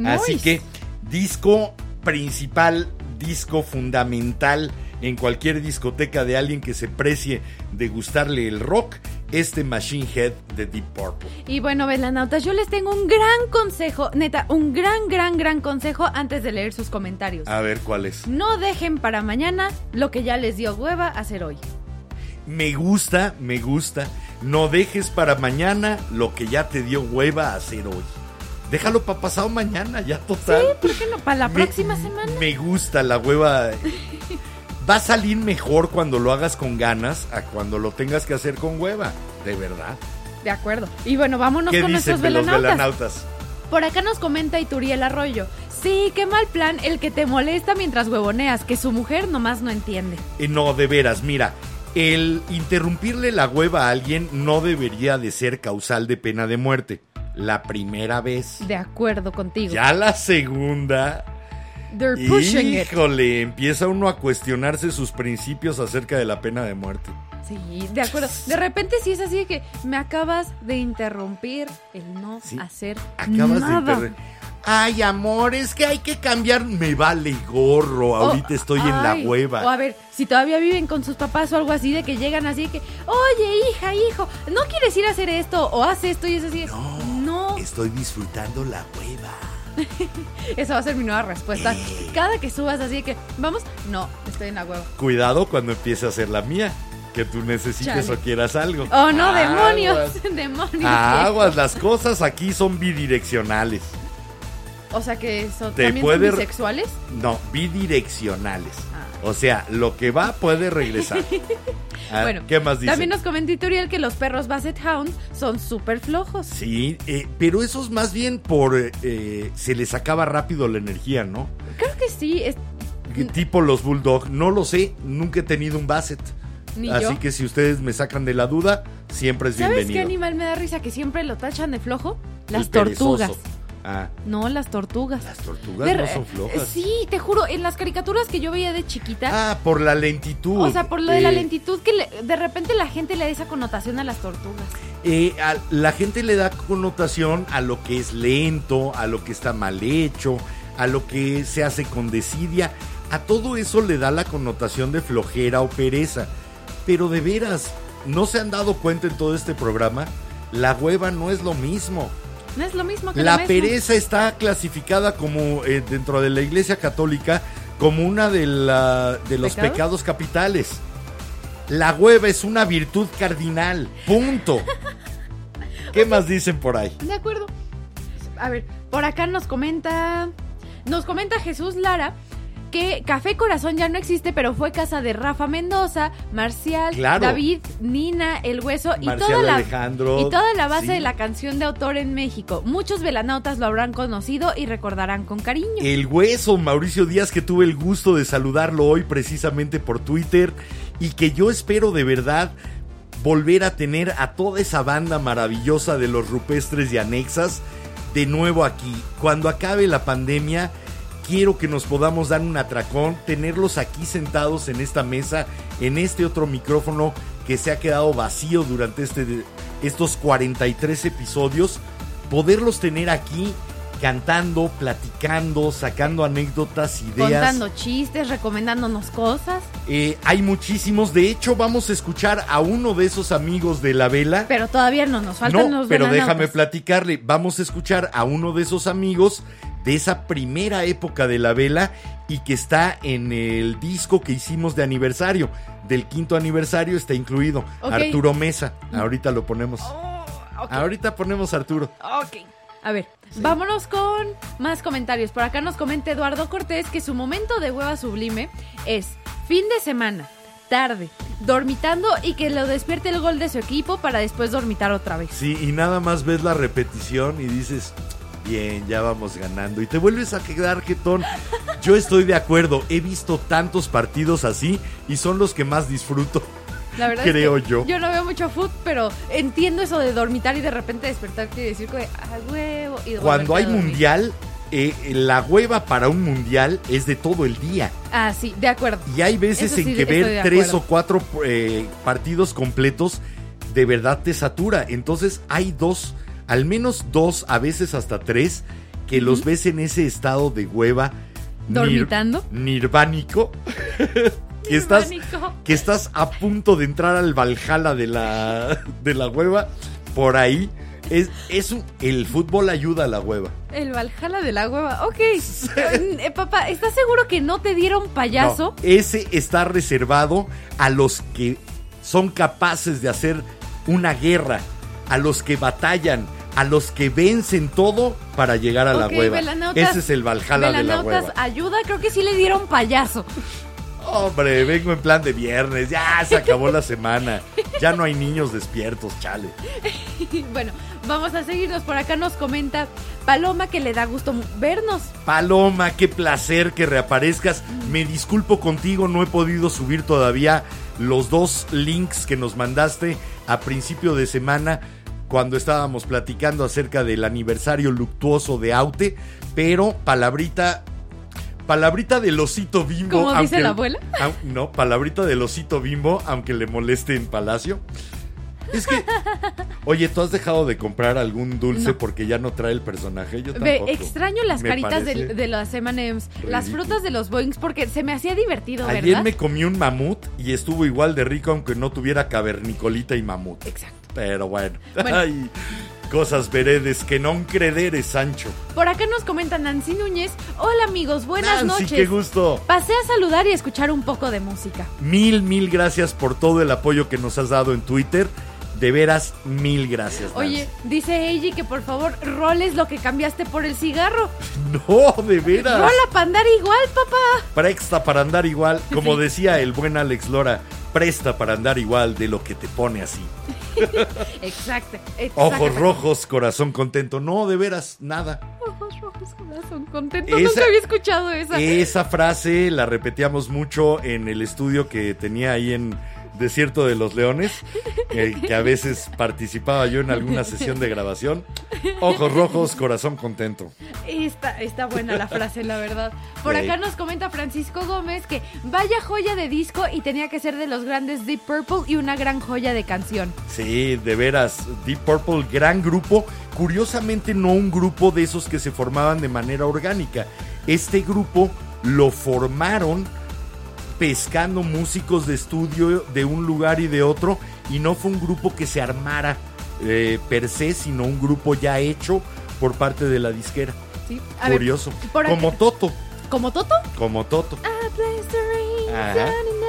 Speaker 2: Así que disco principal, disco fundamental en cualquier discoteca de alguien que se precie de gustarle el rock, este Machine Head de Deep Purple.
Speaker 1: Y bueno, velanautas, yo les tengo un gran consejo, neta, un gran, gran, gran consejo antes de leer sus comentarios.
Speaker 2: A ver cuál es.
Speaker 1: No dejen para mañana lo que ya les dio hueva hacer hoy.
Speaker 2: Me gusta, me gusta. No dejes para mañana lo que ya te dio hueva hacer hoy. Déjalo para pasado mañana, ya total.
Speaker 1: ¿Por qué no? Para la
Speaker 2: Me-
Speaker 1: próxima semana.
Speaker 2: Me gusta la hueva. Va a salir mejor cuando lo hagas con ganas a cuando lo tengas que hacer con hueva. De verdad.
Speaker 1: De acuerdo. Y bueno, vámonos
Speaker 2: ¿Qué
Speaker 1: con
Speaker 2: dicen
Speaker 1: nuestros
Speaker 2: de los
Speaker 1: velanautas.
Speaker 2: velanautas?
Speaker 1: Por acá nos comenta Ituriel Arroyo. Sí, qué mal plan el que te molesta mientras huevoneas, que su mujer nomás no entiende.
Speaker 2: Eh, no, de veras, mira. El interrumpirle la hueva a alguien no debería de ser causal de pena de muerte. La primera vez.
Speaker 1: De acuerdo contigo.
Speaker 2: Ya la segunda.
Speaker 1: They're pushing it.
Speaker 2: Híjole, empieza uno a cuestionarse sus principios acerca de la pena de muerte.
Speaker 1: Sí, de acuerdo. De repente sí es así de que me acabas de interrumpir el no
Speaker 2: Sí.
Speaker 1: hacer
Speaker 2: Acabas
Speaker 1: nada.
Speaker 2: de Ay, amor, es que hay que cambiar. Me vale gorro. Ahorita
Speaker 1: O-
Speaker 2: estoy en la hueva.
Speaker 1: O a ver, si todavía viven con sus papás o algo así, de que llegan así de que, oye, hija, hijo, ¿no quieres ir a hacer esto? O haz esto y es así.
Speaker 2: No,
Speaker 1: no.
Speaker 2: Estoy disfrutando la hueva.
Speaker 1: Esa va a ser mi nueva respuesta. Cada que subas así de que, vamos, no, estoy en la hueva.
Speaker 2: Cuidado cuando empiece a ser la mía. Que tú necesites
Speaker 1: Chale.
Speaker 2: o quieras algo.
Speaker 1: Oh, no,
Speaker 2: Aguas.
Speaker 1: demonios. demonios.
Speaker 2: Aguas, las cosas aquí son bidireccionales.
Speaker 1: O sea que son,
Speaker 2: Te
Speaker 1: también
Speaker 2: puede-
Speaker 1: son bisexuales.
Speaker 2: No, bidireccionales. O sea, lo que va puede regresar. Ah,
Speaker 1: bueno,
Speaker 2: ¿Qué más dice?
Speaker 1: También nos comenta Ituriel que los perros Basset Hound son súper flojos.
Speaker 2: Sí, eh, pero eso es más bien por... eh, eh, se les acaba rápido la energía, ¿no?
Speaker 1: Creo que sí, es,
Speaker 2: Tipo los Bulldog. No lo sé, nunca he tenido un Basset.
Speaker 1: ni
Speaker 2: Así
Speaker 1: yo.
Speaker 2: que si ustedes me sacan de la duda, siempre es
Speaker 1: ¿Sabes qué
Speaker 2: bienvenido.
Speaker 1: animal me da risa que siempre lo tachan de flojo? Las
Speaker 2: El perezoso. Ah,
Speaker 1: No, las tortugas.
Speaker 2: las tortugas
Speaker 1: De
Speaker 2: no son flojas.
Speaker 1: Sí, te juro, en las caricaturas que yo veía de chiquita,
Speaker 2: Ah, por la lentitud.
Speaker 1: o sea, por lo de la
Speaker 2: Eh,
Speaker 1: lentitud que le- de repente la gente le da esa connotación a las tortugas.
Speaker 2: eh, a- la gente le da connotación a lo que es lento, a lo que está mal hecho, a lo que se hace con desidia. A todo eso le da la connotación de flojera o pereza. Pero de veras, ¿no se han dado cuenta en todo este programa? La hueva no es lo mismo.
Speaker 1: No es lo mismo que
Speaker 2: La pereza está clasificada como eh, dentro de la Iglesia Católica como una de, la- de los
Speaker 1: ¿Pecado?
Speaker 2: pecados capitales. La hueva es una virtud cardinal. Punto. ¿Qué más dicen por ahí?
Speaker 1: De acuerdo. A ver, por acá nos comenta. Nos comenta Jesús Lara que Café Corazón ya no existe, pero fue casa de Rafa Mendoza, Marcial,
Speaker 2: Claro.
Speaker 1: David, Nina, El Hueso y
Speaker 2: Marcial
Speaker 1: toda la
Speaker 2: Alejandro,
Speaker 1: y toda la base
Speaker 2: sí.
Speaker 1: de la canción de autor en México. Muchos velanautas lo habrán conocido y recordarán con cariño.
Speaker 2: El hueso, Mauricio Díaz, que tuve el gusto de saludarlo hoy precisamente por Twitter y que yo espero de verdad volver a tener a toda esa banda maravillosa de los rupestres y anexas de nuevo aquí. Cuando acabe la pandemia, quiero que nos podamos dar un atracón, tenerlos aquí sentados en esta mesa, en este otro micrófono que se ha quedado vacío durante este, estos 43 episodios, poderlos tener aquí cantando, platicando, sacando anécdotas, ideas.
Speaker 1: Contando chistes, recomendándonos cosas.
Speaker 2: Eh, hay muchísimos, de hecho vamos a escuchar a uno de esos amigos de la vela.
Speaker 1: Pero todavía no nos faltan
Speaker 2: No,
Speaker 1: los
Speaker 2: pero déjame platicarle. Vamos a escuchar a uno de esos amigos de esa primera época de la vela y que está en el disco que hicimos de aniversario. Del quinto aniversario está incluido. Arturo Mesa. Ahorita lo ponemos.
Speaker 1: Oh.
Speaker 2: Ahorita ponemos a Arturo.
Speaker 1: Ok. A ver, vámonos con más comentarios. Por acá nos comenta Eduardo Cortés que su momento de hueva sublime es fin de semana, tarde, dormitando y que lo despierte el gol de su equipo para después dormitar otra vez.
Speaker 2: Sí, y nada más ves la repetición y dices, bien, ya vamos ganando. Y te vuelves a quedar jetón. Yo estoy de acuerdo, he visto tantos partidos así y son los que más disfruto.
Speaker 1: La verdad
Speaker 2: Creo
Speaker 1: es que
Speaker 2: yo.
Speaker 1: Yo no veo mucho fútbol, pero entiendo eso de dormitar y de repente despertarte y decir que ah, huevo y
Speaker 2: Cuando hay mundial, eh, la hueva para un mundial es de todo el día.
Speaker 1: Ah, sí, de acuerdo.
Speaker 2: Y hay veces en que ver tres o cuatro eh, partidos completos de verdad te satura. Entonces hay dos, al menos dos, a veces hasta tres, que los ves en ese estado de hueva. nir-
Speaker 1: ¿Dormitando?
Speaker 2: nirvánico. que, estás, que estás a punto de entrar al Valhalla de la, de la hueva. Por ahí. Es, es un- el fútbol ayuda a la hueva.
Speaker 1: El Valhalla de la hueva. Ok. Eh, papá, ¿estás seguro que no te dieron payaso?
Speaker 2: No, ese está reservado a los que son capaces de hacer una guerra, a los que batallan, a los que vencen todo para llegar a la hueva. Ese es el Valhalla de la hueva.
Speaker 1: ayuda, creo que sí le dieron payaso.
Speaker 2: Hombre, vengo en plan de viernes, ya se acabó la semana. Ya no hay niños despiertos, chale.
Speaker 1: bueno, vamos a seguirnos. Por acá nos comenta Paloma que le da gusto vernos.
Speaker 2: Paloma, qué placer que reaparezcas. Me disculpo contigo, no he podido subir todavía los dos links que nos mandaste a principio de semana cuando estábamos platicando acerca del aniversario luctuoso de Aute, pero palabrita palabrita del osito bimbo.
Speaker 1: ¿Cómo dice
Speaker 2: aunque-
Speaker 1: la abuela?
Speaker 2: no, palabrita del osito bimbo, aunque le moleste en Palacio. Es que, oye, ¿tú has dejado de comprar algún dulce
Speaker 1: No.
Speaker 2: porque ya no trae el personaje? Yo
Speaker 1: Ve,
Speaker 2: tampoco.
Speaker 1: extraño las
Speaker 2: Me
Speaker 1: caritas de, de las M&M's, las frutas de los Boings, porque se me hacía divertido, ¿verdad?
Speaker 2: Ayer me comí un mamut y estuvo igual de rico aunque no tuviera cavernicolita y mamut.
Speaker 1: Exacto.
Speaker 2: Pero bueno,
Speaker 1: Bueno.
Speaker 2: Ay, cosas veredes que no crederes, Sancho.
Speaker 1: Por acá nos comenta Nancy Núñez. Hola amigos, buenas
Speaker 2: Nancy,
Speaker 1: noches.
Speaker 2: qué gusto.
Speaker 1: Pasé a saludar y escuchar un poco de música.
Speaker 2: Mil, mil gracias por todo el apoyo que nos has dado en Twitter. De veras, mil gracias. Nancy.
Speaker 1: Oye, dice Eiji que por favor roles lo que cambiaste por el cigarro.
Speaker 2: No, de veras.
Speaker 1: Rola para andar igual, papá.
Speaker 2: Presta para andar igual. Como decía el buen Alex Lora, presta para andar igual de lo que te pone así.
Speaker 1: Exacto.
Speaker 2: Ojos
Speaker 1: exacto.
Speaker 2: rojos, corazón contento. No, de veras, nada.
Speaker 1: Ojos rojos, corazón contento.
Speaker 2: Esa-
Speaker 1: Nunca había escuchado esa.
Speaker 2: Esa frase la repetíamos mucho en el estudio que tenía ahí en Desierto de los Leones, eh, que a veces participaba yo en alguna sesión de grabación. Ojos rojos, corazón contento.
Speaker 1: Está, está buena la frase, la verdad. Por
Speaker 2: Sí.
Speaker 1: acá nos comenta Francisco Gómez que vaya joya de disco y tenía que ser de los grandes Deep Purple y una gran joya de canción.
Speaker 2: Sí, de veras, Deep Purple, gran grupo. Curiosamente no un grupo de esos que se formaban de manera orgánica. Este grupo lo formaron pescando músicos de estudio de un lugar y de otro y no fue un grupo que se armara eh, per se, sino un grupo ya hecho por parte de la disquera.
Speaker 1: ¿sí? A ver,
Speaker 2: Curioso.
Speaker 1: por
Speaker 2: como Toto,
Speaker 1: ¿Como Toto?
Speaker 2: como Toto.
Speaker 1: I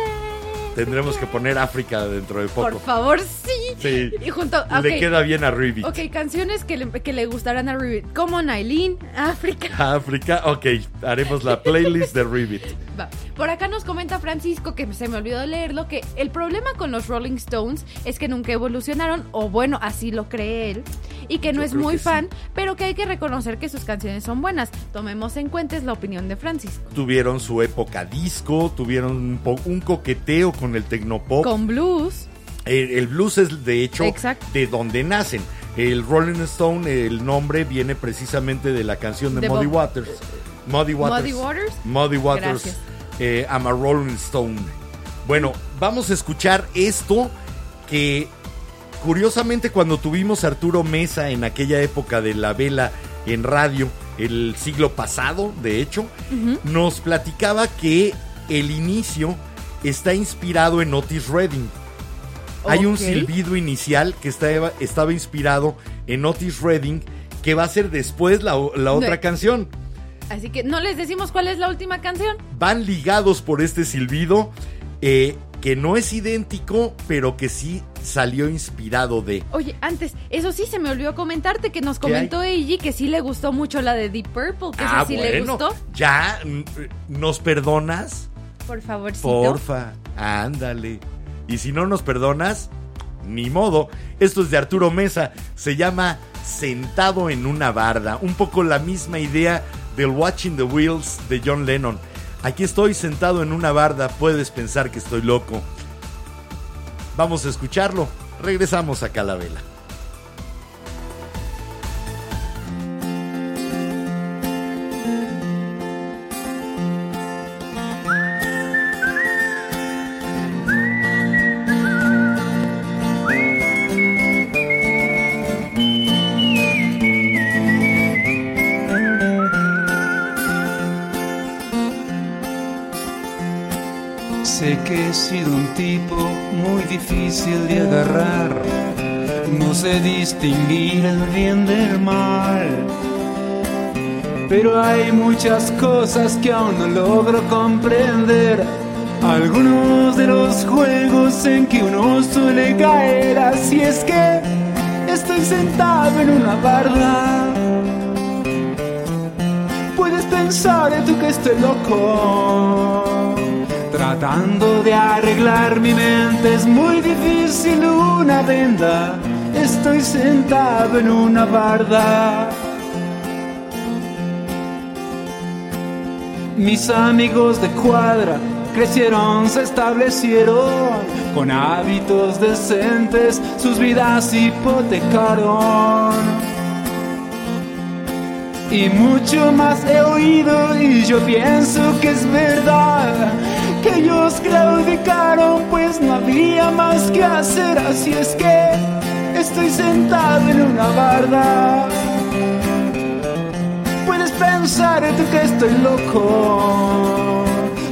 Speaker 2: Tendremos que poner África dentro de poco.
Speaker 1: Por favor, sí.
Speaker 2: Sí.
Speaker 1: Y junto,
Speaker 2: Le
Speaker 1: ok.
Speaker 2: queda bien a Ribbit.
Speaker 1: Ok, canciones que le, que le gustarán a Ribbit. Como Nailin, África.
Speaker 2: África, ok, haremos la playlist de Ribbit.
Speaker 1: Va. Por acá nos comenta Francisco, que se me olvidó leerlo, que el problema con los Rolling Stones es que nunca evolucionaron, o bueno, así lo cree él, y que no
Speaker 2: Yo
Speaker 1: es muy
Speaker 2: sí.
Speaker 1: fan, pero que hay que reconocer que sus canciones son buenas. Tomemos en cuenta es la opinión de Francisco.
Speaker 2: Tuvieron su época disco, tuvieron un, un coqueteo con el tecnopop.
Speaker 1: Con blues,
Speaker 2: El, el blues es de hecho
Speaker 1: Exacto.
Speaker 2: de donde nacen. El Rolling Stone, el nombre viene precisamente de la canción de,
Speaker 1: De
Speaker 2: Muddy Waters. Muddy Waters.
Speaker 1: Muddy Waters.
Speaker 2: Muddy Waters. Eh, I'm a Rolling Stone. Bueno, vamos a escuchar esto que curiosamente cuando tuvimos a Arturo Mesa en aquella época de la vela en radio, el siglo pasado, de hecho, nos platicaba que el inicio está inspirado en Otis Redding. Hay un silbido inicial que estaba, estaba inspirado en Otis Redding, que va a ser después la, la otra
Speaker 1: No.
Speaker 2: canción.
Speaker 1: Así que no les decimos cuál es la última canción.
Speaker 2: Van ligados por este silbido, eh, que no es idéntico, pero que sí salió inspirado de.
Speaker 1: Oye, antes, eso sí se me olvidó comentarte que nos comentó Eiji que sí le gustó mucho la de Deep Purple, que esa sí le gustó.
Speaker 2: Ah, ya, mm, ¿nos perdonas?
Speaker 1: Por favorcito.
Speaker 2: Porfa, ándale. Y si no nos perdonas, ni modo. Esto es de Arturo Mesa. Se llama Sentado en una barda. Un poco la misma idea del Watching the Wheels de John Lennon. Aquí estoy sentado en una barda. Puedes pensar que estoy loco. Vamos a escucharlo. Regresamos a Calavela.
Speaker 6: Tipo muy difícil de agarrar. No sé distinguir el bien del mal. Pero hay muchas cosas que aún no logro comprender. algunos de los juegos en que uno suele caer. Así es que estoy sentado en una barda. Puedes pensar tú que estoy loco. Tratando de arreglar mi mente es muy difícil una venda. Estoy sentado en una barda. Mis amigos de cuadra crecieron, se establecieron con hábitos decentes, sus vidas hipotecaron. Y mucho más he oído y yo pienso que es verdad que ellos claudicaron pues no había más que hacer así es que estoy sentado en una barda. Puedes pensar tú que estoy loco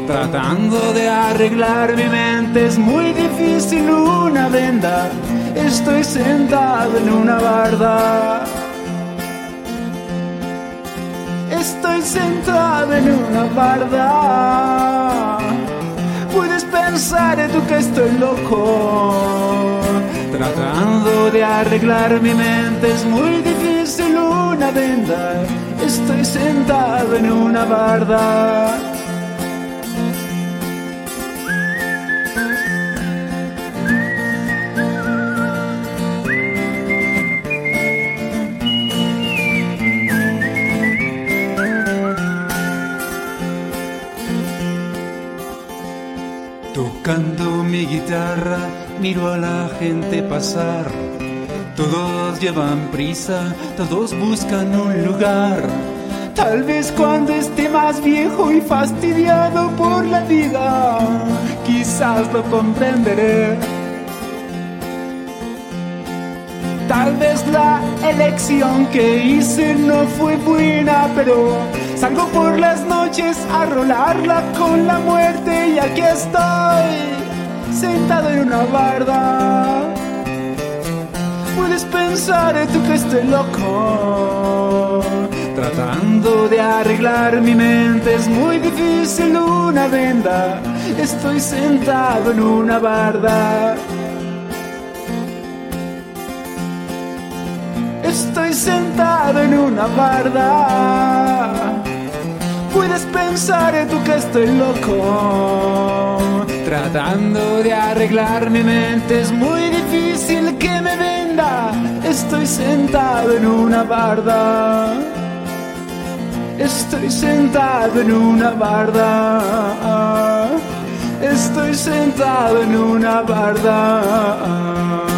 Speaker 6: tratando de arreglar mi mente. Es muy difícil una venda estoy sentado en una barda. Estoy sentado en una barda. Puedes pensar tú que estoy loco. Tratando de arreglar mi mente es muy difícil una venda. Estoy sentado en una barda. Tocando mi guitarra, miro a la gente pasar. Todos llevan prisa, todos buscan un lugar. Tal vez cuando esté más viejo y fastidiado por la vida, quizás lo comprenderé. Tal vez la elección que hice no fue buena, pero salgo por las noches a rolarla con la muerte y aquí estoy, sentado en una barda. Puedes pensar tú que estoy loco, tratando de arreglar mi mente es muy difícil una venda. Estoy sentado en una barda. Estoy sentado en una barda. Puedes pensar tú que estoy loco. Tratando de arreglar mi mente es muy difícil que me venda. Estoy sentado en una barda. Estoy sentado en una barda. Estoy sentado en una barda.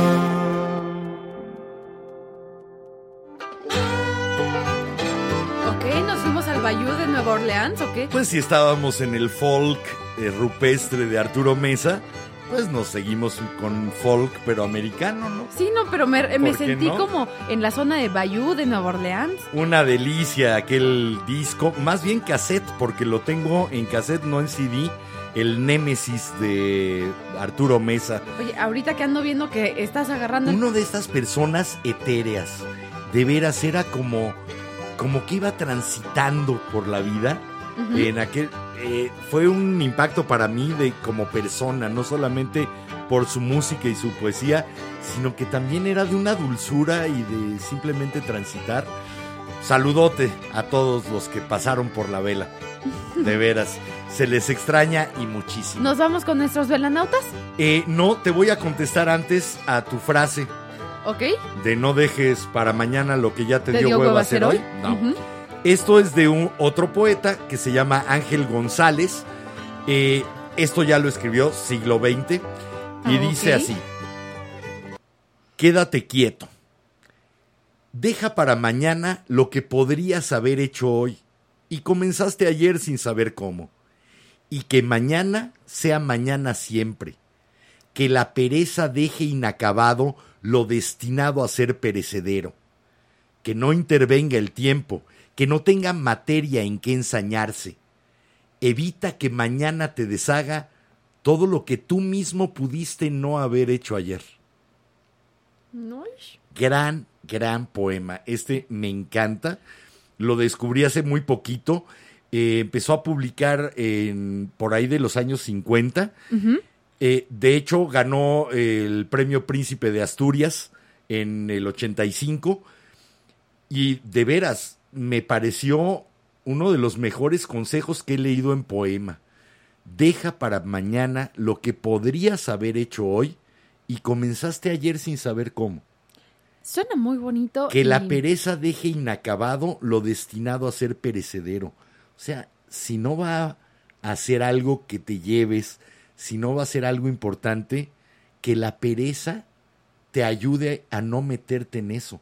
Speaker 1: ¿O qué?
Speaker 2: Pues si estábamos en el folk eh, rupestre de Arturo Mesa, pues nos seguimos con folk, pero americano, ¿no?
Speaker 1: Sí, no, pero me, me
Speaker 2: ¿Por qué
Speaker 1: sentí
Speaker 2: no?
Speaker 1: como en la zona de Bayou de Nueva Orleans.
Speaker 2: Una delicia aquel disco, más bien cassette, porque lo tengo en cassette, no en CD, el Némesis de Arturo Mesa.
Speaker 1: Oye, ahorita que ando viendo que estás agarrando...
Speaker 2: Uno de estas personas etéreas, de veras era como, como que iba transitando por la vida. En aquel eh, fue un impacto para mí de como persona, no solamente por su música y su poesía, sino que también era de una dulzura y de simplemente transitar. Saludote a todos los que pasaron por la vela. De veras, se les extraña y muchísimo.
Speaker 1: ¿Nos vamos con nuestros velanautas?
Speaker 2: Eh, no, te voy a contestar antes a tu frase
Speaker 1: ¿Ok?
Speaker 2: de no dejes para mañana lo que ya te,
Speaker 1: ¿Te
Speaker 2: dio,
Speaker 1: dio
Speaker 2: hueva
Speaker 1: hueva
Speaker 2: hacer hoy.
Speaker 1: hoy?
Speaker 2: No. Esto es de un otro poeta que se llama Ángel González. Eh, esto ya lo escribió siglo XX y
Speaker 1: Ah,
Speaker 2: dice así: Quédate quieto. Deja para mañana lo que podrías haber hecho hoy y comenzaste ayer sin saber cómo. Y que mañana sea mañana siempre. Que la pereza deje inacabado lo destinado a ser perecedero. Que no intervenga el tiempo, que no tenga materia en que ensañarse. Evita que mañana te deshaga todo lo que tú mismo pudiste no haber hecho ayer.
Speaker 1: No.
Speaker 2: Gran, gran poema. Este me encanta. Lo descubrí hace muy poquito. eh, empezó a publicar en, por ahí de los años 50. Eh, de hecho, ganó el premio Príncipe de Asturias en el 85. Y de veras, me pareció uno de los mejores consejos que he leído en poema. Deja para mañana lo que podrías haber hecho hoy y comenzaste ayer sin saber cómo.
Speaker 1: Suena muy bonito.
Speaker 2: Que la pereza deje inacabado lo destinado a ser perecedero. O sea, si no va a hacer algo que te lleves, si no va a ser algo importante, que la pereza te ayude a no meterte en eso.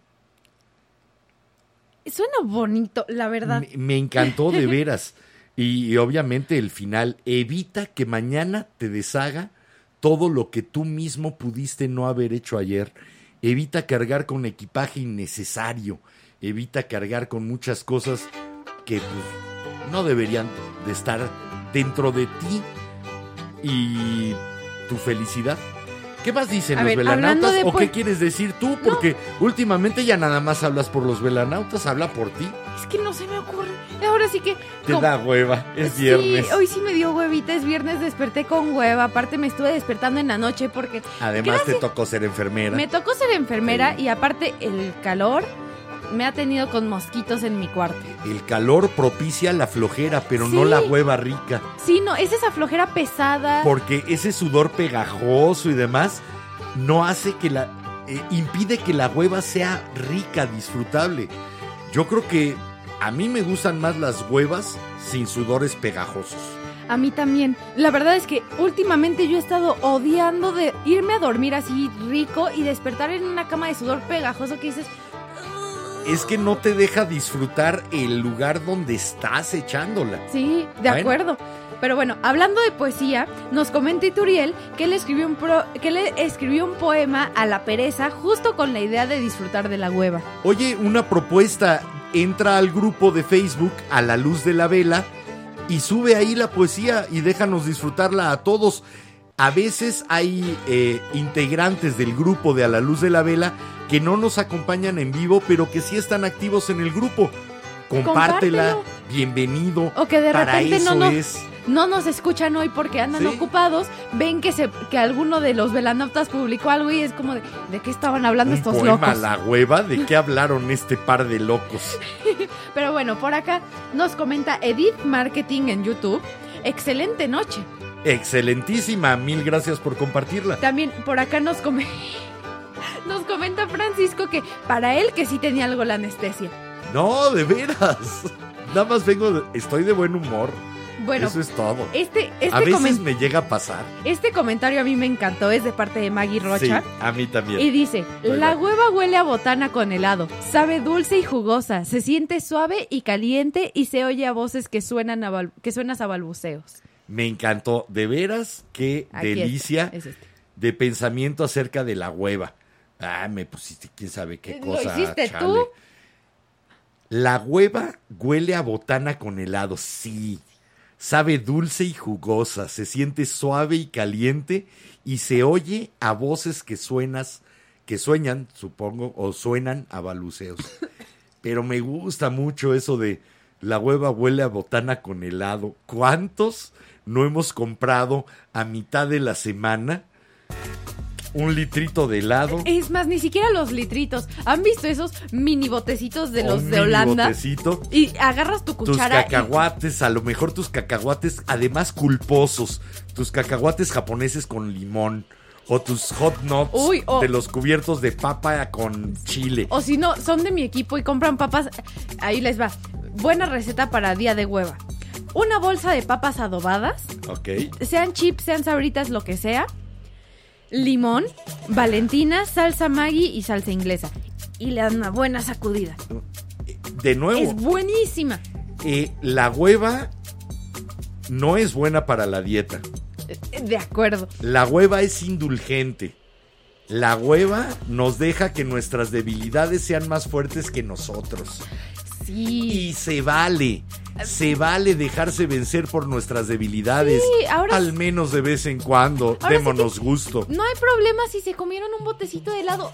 Speaker 1: Suena bonito, la verdad.
Speaker 2: Me, me encantó de veras. Y, y obviamente el final, evita que mañana te deshaga todo lo que tú mismo pudiste no haber hecho ayer. Evita cargar con equipaje innecesario. Evita cargar con muchas cosas que pues, no deberían de estar dentro de ti y tu felicidad. ¿Qué más dicen
Speaker 1: A
Speaker 2: los
Speaker 1: ver,
Speaker 2: velanautas?
Speaker 1: de
Speaker 2: ¿O qué quieres decir tú? Porque últimamente ya nada más hablas por los velanautas, habla por ti.
Speaker 1: Es que no se me ocurre. Ahora sí que.
Speaker 2: Te
Speaker 1: como-
Speaker 2: da hueva, es
Speaker 1: Sí,
Speaker 2: viernes.
Speaker 1: hoy sí me dio huevita, es viernes, desperté con hueva. Aparte me estuve despertando en la noche porque
Speaker 2: Además te tocó ser enfermera.
Speaker 1: me tocó ser enfermera
Speaker 2: Sí.
Speaker 1: y aparte el calor me ha tenido con mosquitos en mi cuarto.
Speaker 2: El calor propicia la flojera, pero no la hueva rica.
Speaker 1: Sí, no, es esa flojera pesada.
Speaker 2: Porque ese sudor pegajoso y demás no hace que la... eh, impide que la hueva sea rica, disfrutable. Yo creo que a mí me gustan más las huevas sin sudores pegajosos.
Speaker 1: A mí también. La verdad es que últimamente yo he estado odiando de irme a dormir así rico y despertar en una cama de sudor pegajoso que dices,
Speaker 2: Es que no te deja disfrutar el lugar donde estás echándola.
Speaker 1: Sí, de
Speaker 2: Bueno.
Speaker 1: acuerdo. Pero bueno, hablando de poesía, nos comenta Ituriel que él escribió un pro- que él escribió un poema a la pereza justo con la idea de disfrutar de la hueva.
Speaker 2: Oye, una propuesta. Entra al grupo de Facebook a la luz de la vela y sube ahí la poesía y déjanos disfrutarla a todos. A veces hay eh, integrantes del grupo de A la Luz de la Vela que no nos acompañan en vivo, pero que sí están activos en el grupo. Compártela,
Speaker 1: Compártelo.
Speaker 2: bienvenido.
Speaker 1: O que de
Speaker 2: Para
Speaker 1: repente
Speaker 2: eso
Speaker 1: no nos,
Speaker 2: es.
Speaker 1: no nos escuchan hoy porque andan
Speaker 2: Sí.
Speaker 1: ocupados, ven que se que alguno de los velanautas publicó algo y es como de ¿de qué estaban hablando
Speaker 2: Un
Speaker 1: estos
Speaker 2: poema a
Speaker 1: locos?
Speaker 2: la hueva, ¿de qué hablaron este par de locos?
Speaker 1: Pero bueno, por acá nos comenta Edith Marketing en YouTube. Excelente noche.
Speaker 2: Excelentísima, mil gracias por compartirla.
Speaker 1: También por acá nos come- nos comenta Francisco que para él que sí tenía algo la anestesia.
Speaker 2: No, de veras. Nada más vengo, de- estoy de buen humor.
Speaker 1: Bueno,
Speaker 2: Eso es todo.
Speaker 1: este
Speaker 2: a
Speaker 1: este,
Speaker 2: veces
Speaker 1: comen-
Speaker 2: me llega a pasar.
Speaker 1: este comentario a mí me encantó, es de parte de Maggie Rocha.
Speaker 2: Sí, a mí también.
Speaker 1: Y dice, la hueva huele a botana con helado, sabe dulce y jugosa, se siente suave y caliente y se oye a voces que suenan a, que suenas a balbuceos.
Speaker 2: Me encantó. De veras, qué
Speaker 1: Aquí está,
Speaker 2: delicia
Speaker 1: es este.
Speaker 2: de pensamiento acerca de la hueva. Ah, me pusiste quién sabe qué
Speaker 1: ¿Lo
Speaker 2: cosa.
Speaker 1: hiciste
Speaker 2: chale.
Speaker 1: tú?
Speaker 2: La hueva huele a botana con helado, sí. Sabe dulce y jugosa, se siente suave y caliente y se oye a voces que suenas, que sueñan, supongo, o suenan a baluceos. Pero me gusta mucho eso de la hueva huele a botana con helado. ¿Cuántos no hemos comprado a mitad de la semana un litrito de helado?
Speaker 1: Es más, ni siquiera los litritos. ¿Han visto esos mini botecitos de los
Speaker 2: un
Speaker 1: de Holanda?
Speaker 2: botecito?
Speaker 1: Y agarras tu
Speaker 2: tus
Speaker 1: cuchara. y-
Speaker 2: cacahuates, a lo mejor tus cacahuates, además culposos, tus cacahuates japoneses con limón, o tus hot nuts
Speaker 1: Uy,
Speaker 2: de los cubiertos de papa con chile.
Speaker 1: O si no, son de mi equipo y compran papas. Ahí les va. Buena receta para día de hueva. Una bolsa de papas adobadas,
Speaker 2: Ok.
Speaker 1: sean chips, sean sabritas, lo que sea. Limón, valentina, salsa Maggi y salsa inglesa. Y le dan una buena sacudida.
Speaker 2: De nuevo,
Speaker 1: Es buenísima.
Speaker 2: eh, la hueva no es buena para la dieta.
Speaker 1: Eh, De acuerdo.
Speaker 2: La hueva es indulgente. La hueva nos deja que nuestras debilidades sean más fuertes que nosotros.
Speaker 1: Sí.
Speaker 2: Y se vale. Se vale dejarse vencer por nuestras debilidades.
Speaker 1: Sí, ahora
Speaker 2: Al menos de vez en cuando.
Speaker 1: Sí
Speaker 2: Démonos gusto.
Speaker 1: No hay problema si se comieron un botecito de helado.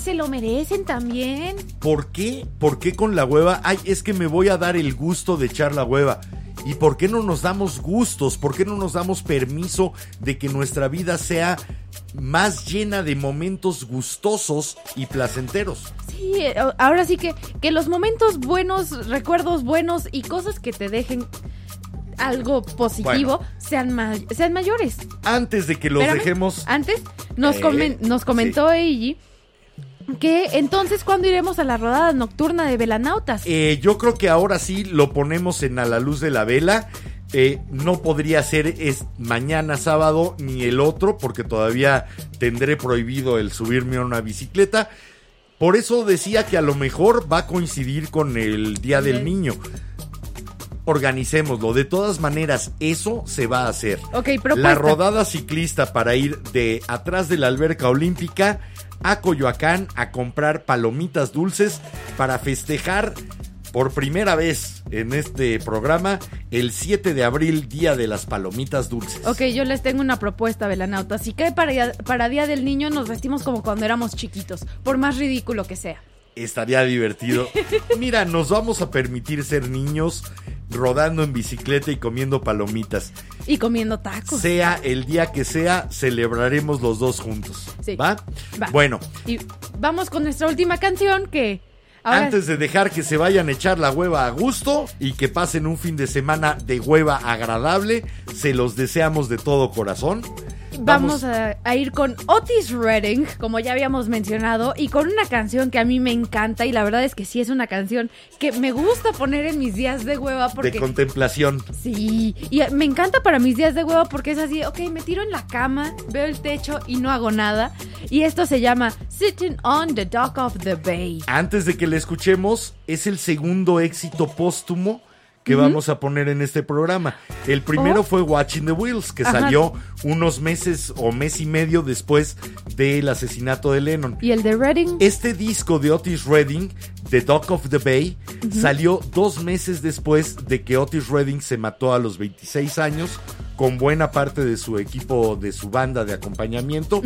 Speaker 1: Se lo merecen también.
Speaker 2: ¿Por qué? ¿Por qué con la hueva? Ay, es que me voy a dar el gusto de echar la hueva. ¿Y por qué no nos damos gustos? ¿Por qué no nos damos permiso de que nuestra vida sea más llena de momentos gustosos y placenteros?
Speaker 1: Sí, eh, ahora sí que, que los momentos buenos, recuerdos buenos y cosas que te dejen algo positivo
Speaker 2: Bueno.
Speaker 1: sean, sean mayores.
Speaker 2: Antes de que los
Speaker 1: Espérame,
Speaker 2: dejemos...
Speaker 1: Antes nos,
Speaker 2: Eh,
Speaker 1: comen- nos comentó Eiji que entonces cuando iremos a la rodada nocturna de Velanautas.
Speaker 2: Eh, yo creo que ahora sí lo ponemos en a la luz de la vela. Eh, no podría ser es mañana sábado ni el otro porque todavía tendré prohibido el subirme a una bicicleta. Por eso decía que a lo mejor va a coincidir con el Día del. Niño. Organicémoslo. De todas maneras, eso se va a hacer.
Speaker 1: Ok, propuesta.
Speaker 2: La rodada ciclista para ir de atrás de la alberca olímpica a Coyoacán a comprar palomitas dulces para festejar por primera vez en este programa el 7 de abril, Día de las Palomitas Dulces.
Speaker 1: Ok, yo les tengo una propuesta, Velanautas. Si cae para, para Día del Niño, nos vestimos como cuando éramos chiquitos, por más ridículo que sea.
Speaker 2: Estaría divertido. Mira, nos vamos a permitir ser niños rodando en bicicleta y comiendo palomitas.
Speaker 1: Y comiendo tacos.
Speaker 2: Sea el día que sea, celebraremos los dos juntos.
Speaker 1: Sí.
Speaker 2: ¿Va?
Speaker 1: Va.
Speaker 2: Bueno,
Speaker 1: Y vamos con nuestra última canción que... Ahora,
Speaker 2: Antes de dejar que se vayan a echar la hueva a gusto y que pasen un fin de semana de hueva agradable, se los deseamos de todo corazón.
Speaker 1: Vamos a, a ir con Otis Redding, como ya habíamos mencionado, y con una canción que a mí me encanta, y la verdad es que sí es una canción que me gusta poner en mis días de hueva porque...
Speaker 2: de contemplación.
Speaker 1: Sí, y me encanta para mis días de hueva porque es así, ok, me tiro en la cama, veo el techo y no hago nada. Y esto se llama Sitting on the Dock of the Bay.
Speaker 2: Antes de que le escuchemos, es el segundo éxito póstumo que vamos a poner en este programa. El primero
Speaker 1: Oh.
Speaker 2: fue Watching the Wheels, que
Speaker 1: Ajá.
Speaker 2: salió unos meses o mes y medio después del asesinato de Lennon.
Speaker 1: Y el de Redding,
Speaker 2: Este disco de Otis Redding, The Dock of the Bay, salió dos meses después de que Otis Redding se mató a los 26 años con buena parte de su equipo, de su banda de acompañamiento.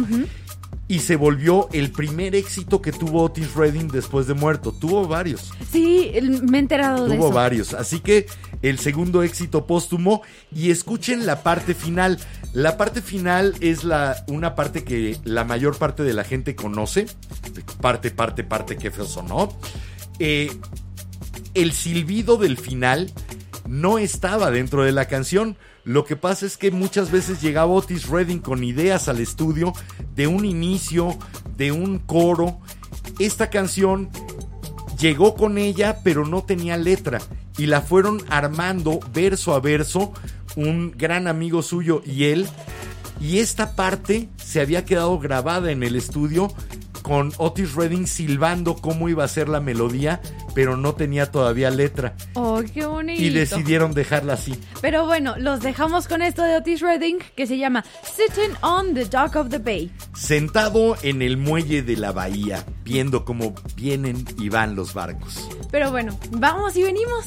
Speaker 2: Y se volvió el primer éxito que tuvo Otis Redding después de muerto. Tuvo varios.
Speaker 1: sí, me he enterado de
Speaker 2: Tuvo
Speaker 1: eso.
Speaker 2: varios. Así que el segundo éxito póstumo. Y escuchen la parte final. La parte final es la, una parte que la mayor parte de la gente conoce. Parte, parte, parte, que feo sonó. Eh, el silbido del final no estaba dentro de la canción. Lo que pasa es que muchas veces llegaba Otis Redding con ideas al estudio de un inicio, de un coro. Esta canción llegó con ella, pero no tenía letra. Y la fueron armando verso a verso un gran amigo suyo y él. Y esta parte se había quedado grabada en el estudio con Otis Redding silbando cómo iba a ser la melodía, pero no tenía todavía letra.
Speaker 1: Oh, qué bonito.
Speaker 2: Y decidieron dejarla así.
Speaker 1: Pero bueno, los dejamos con esto de Otis Redding que se llama Sitting on the Dock of the Bay.
Speaker 2: Sentado en el muelle de la bahía, viendo cómo vienen y van los barcos.
Speaker 1: Pero bueno, vamos y venimos.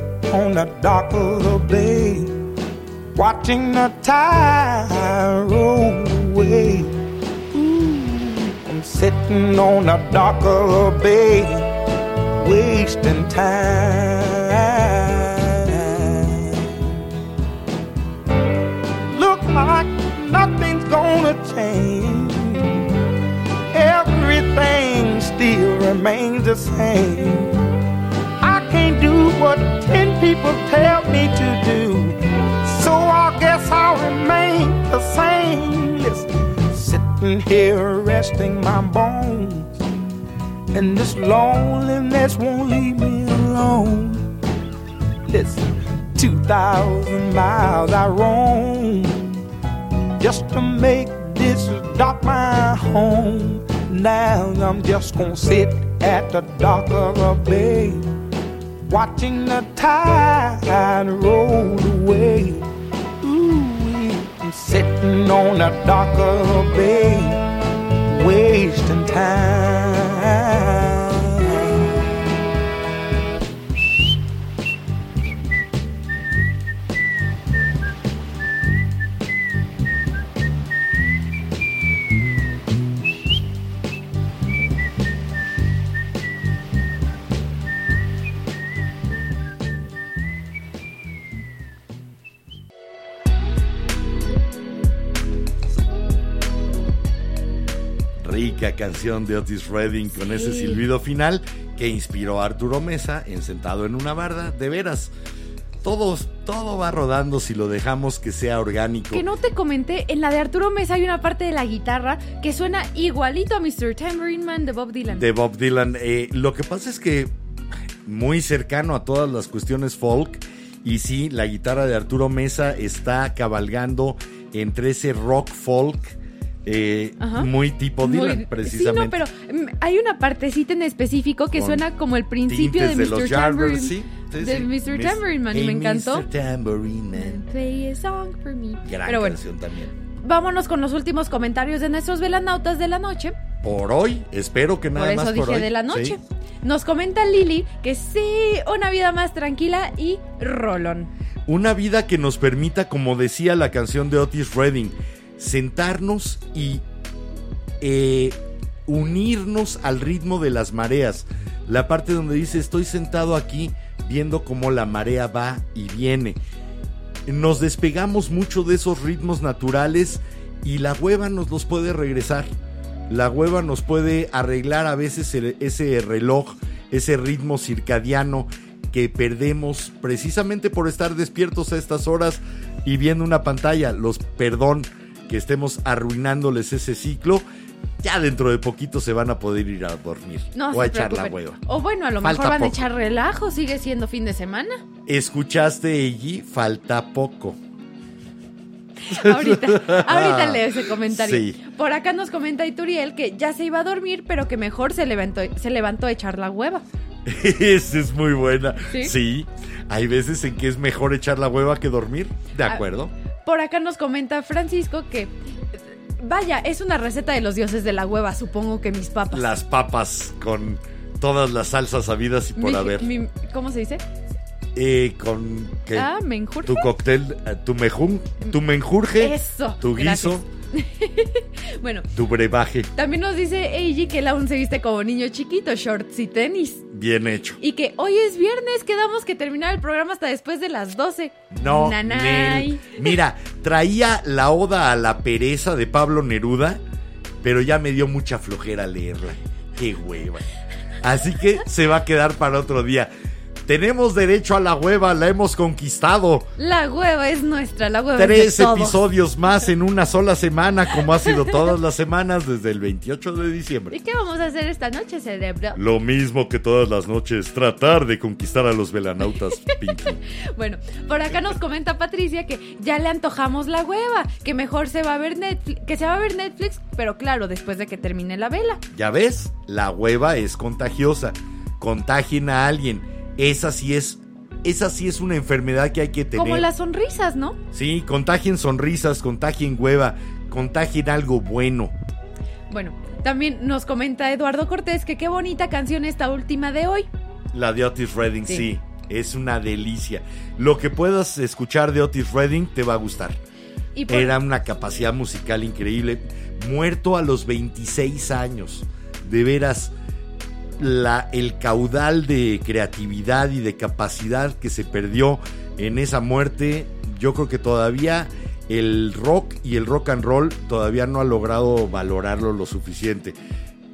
Speaker 7: on the dock of the bay, watching the tide roll away. Ooh, I'm sitting on the dock of the bay, wasting time. Look like nothing's gonna change.
Speaker 6: Everything still remains the same. Do what ten people tell me to do. So I guess I'll remain the same. Listen, sitting here resting my bones. And this loneliness won't leave me alone. Listen, 2,000 miles I roam just to make this dock my home. Now I'm just gonna sit at the dock of the bay, watching the tide roll away. Ooh, I'm sitting on a darker bay, wasting time.
Speaker 2: Canción de Otis Redding con ese silbido final que inspiró a Arturo Mesa en Sentado en una barda. De veras, todo, todo va rodando si lo dejamos que sea orgánico.
Speaker 1: Que no te comenté, en la de Arturo Mesa hay una parte de la guitarra que suena igualito a Mr. Tambourine Man de Bob Dylan.
Speaker 2: de Bob Dylan. Eh, lo que pasa es que muy cercano a todas las cuestiones folk. Y sí, la guitarra de Arturo Mesa está cabalgando entre ese rock folk eh, muy tipo
Speaker 1: Muy-
Speaker 2: Dylan, precisamente.
Speaker 1: Sí, no, pero mm, hay una partecita en específico que
Speaker 2: Con
Speaker 1: suena como el principio de Mr. Tambourine.
Speaker 2: Sí, sí,
Speaker 1: de. Mr. Tambourine Man y me encantó.
Speaker 2: Mr. Tambourine Man.
Speaker 1: Play a song for me.
Speaker 2: Gran
Speaker 1: Pero bueno,
Speaker 2: canción también.
Speaker 1: vámonos con los últimos comentarios de nuestros velanautas de la noche.
Speaker 2: Por hoy, espero que nada
Speaker 1: Por
Speaker 2: más
Speaker 1: eso
Speaker 2: por
Speaker 1: dije
Speaker 2: hoy.
Speaker 1: de la noche.
Speaker 2: Sí.
Speaker 1: Nos comenta Lili que sí, una vida más tranquila y rolón.
Speaker 2: Una vida que nos permita, como decía la canción de Otis Redding, sentarnos y eh, unirnos al ritmo de las mareas. La parte donde dice estoy sentado aquí viendo cómo la marea va y viene. Nos despegamos mucho de esos ritmos naturales y la hueva nos los puede regresar. La hueva nos puede arreglar a veces ese reloj, ese ritmo circadiano que perdemos precisamente por estar despiertos a estas horas y viendo una pantalla. Los perdón que estemos arruinándoles ese ciclo. Ya dentro de poquito se van a poder ir a dormir
Speaker 1: No
Speaker 2: o a echar la hueva.
Speaker 1: O bueno, a lo
Speaker 2: Falta
Speaker 1: mejor van a echar relajo, sigue siendo fin de semana.
Speaker 2: ¿Escuchaste, Eiji? Falta poco.
Speaker 1: Ahorita, ahorita leo ese comentario.
Speaker 2: Sí.
Speaker 1: Por acá nos comenta Ituriel que ya se iba a dormir, pero que mejor se levantó, se levantó a echar la hueva.
Speaker 2: Esa es muy buena.
Speaker 1: ¿Sí?
Speaker 2: ¿Sí? Hay veces en que es mejor echar la hueva que dormir. De
Speaker 1: Ah,
Speaker 2: acuerdo.
Speaker 1: Por acá nos comenta Francisco que, vaya, es una receta de los dioses de la hueva, supongo que mis papas.
Speaker 2: Las papas con todas las salsas habidas y por
Speaker 1: Mi-
Speaker 2: haber.
Speaker 1: mi- ¿Cómo se dice?
Speaker 2: Eh, con ¿qué?
Speaker 1: Ah, menjurje.
Speaker 2: tu cóctel, eh, tu mejún, tu menjurje,
Speaker 1: Eso.
Speaker 2: tu
Speaker 1: gracias. Bueno,
Speaker 2: tu brebaje.
Speaker 1: también nos dice Eiji que él aún se viste como niño chiquito, shorts y tenis.
Speaker 2: Bien hecho.
Speaker 1: Y que hoy es viernes, quedamos que terminar el programa hasta después de las 12.
Speaker 2: No,
Speaker 1: Nanay.
Speaker 2: Mira, traía la oda a la pereza de Pablo Neruda, pero ya me dio mucha flojera leerla. Qué hueva. Así que se va a quedar para otro día. Tenemos derecho a la hueva, la hemos conquistado.
Speaker 1: La hueva es nuestra, la hueva es
Speaker 2: Tres
Speaker 1: de todos.
Speaker 2: episodios más en una sola semana, como ha sido todas las semanas desde el 28 de
Speaker 1: ¿Y
Speaker 2: diciembre.
Speaker 1: qué vamos a hacer esta noche, cerebro?
Speaker 2: Lo mismo que todas las noches, tratar de conquistar a los velanautas, Pinky.
Speaker 1: Bueno, por acá nos comenta Patricia que ya le antojamos la hueva, que mejor se va a ver Netflix, que se va a ver Netflix, pero claro, después de que termine la vela.
Speaker 2: Ya ves, la hueva es contagiosa. Contagien a alguien. Esa sí es, esa sí es una enfermedad que hay que tener.
Speaker 1: Como las sonrisas, ¿no?
Speaker 2: Sí, contagien sonrisas, contagien hueva, contagien algo bueno.
Speaker 1: Bueno, también nos comenta Eduardo Cortés que qué bonita canción esta última de hoy.
Speaker 2: La de Otis Redding,
Speaker 1: Sí.
Speaker 2: sí. es una delicia. Lo que puedas escuchar de Otis Redding te va a gustar.
Speaker 1: Y por-
Speaker 2: Era una capacidad musical increíble. Muerto a los 26 años. De veras, la, el caudal de creatividad y de capacidad que se perdió en esa muerte, yo creo que todavía el rock y el rock and roll todavía no ha logrado valorarlo lo suficiente.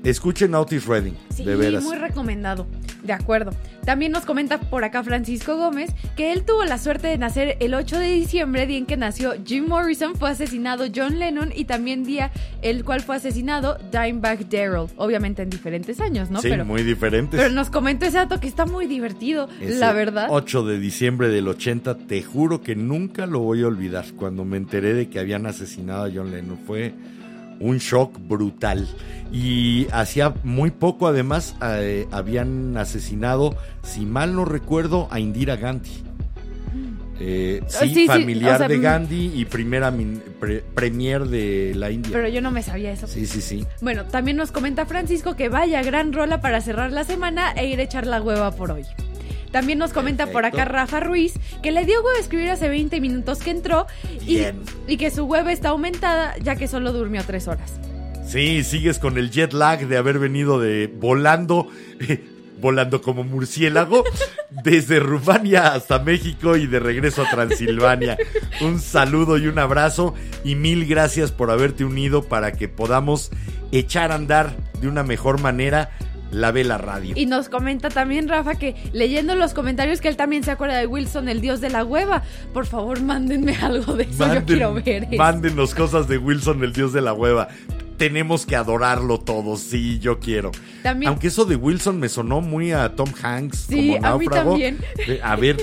Speaker 2: Escuchen Otis Redding,
Speaker 1: Sí,
Speaker 2: de veras.
Speaker 1: muy recomendado. De acuerdo. También nos comenta por acá Francisco Gómez que él tuvo la suerte de nacer el 8 de diciembre, día en que nació Jim Morrison, fue asesinado John Lennon y también día el cual fue asesinado Dimebag Darrell. Obviamente en diferentes años, ¿no?
Speaker 2: sí,
Speaker 1: pero,
Speaker 2: muy diferentes.
Speaker 1: pero nos comentó ese dato que está muy divertido,
Speaker 2: Ese
Speaker 1: la verdad.
Speaker 2: 8 de diciembre del 80, te juro que nunca lo voy a olvidar. Cuando me enteré de que habían asesinado a John Lennon, fue un shock brutal. Y hacía muy poco, además, eh, habían asesinado, si mal no recuerdo, a Indira Gandhi. Eh, sí,
Speaker 1: Ah, sí, sí,
Speaker 2: familiar
Speaker 1: o sea,
Speaker 2: de
Speaker 1: mm.
Speaker 2: Gandhi y primera pre- premier de la India.
Speaker 1: Pero yo no me sabía eso.
Speaker 2: Sí, sí, sí.
Speaker 1: Bueno, también nos comenta Francisco que vaya gran rola para cerrar la semana e ir a echar la hueva por hoy. También nos comenta por acá. Rafa Ruiz que le dio hueva escribir hace 20 minutos que entró y, y que su hueva está aumentada ya que solo durmió 3 horas.
Speaker 2: Sí, sigues con el jet lag de haber venido de volando, volando como murciélago, desde Rumania hasta México y de regreso a Transilvania. Un saludo y un abrazo y mil gracias por haberte unido para que podamos echar a andar de una mejor manera la vela radio.
Speaker 1: Y nos comenta también Rafa que leyendo los comentarios que él también se acuerda de Wilson, el dios de la hueva. Por favor, mándenme algo de eso, yo quiero ver eso.
Speaker 2: mándenos cosas de Wilson, el dios de la hueva. Tenemos que adorarlo todos, sí, yo quiero.
Speaker 1: También-
Speaker 2: Aunque eso de Wilson me sonó muy a Tom Hanks
Speaker 1: Sí,
Speaker 2: como
Speaker 1: a mí también.
Speaker 2: Eh, A ver,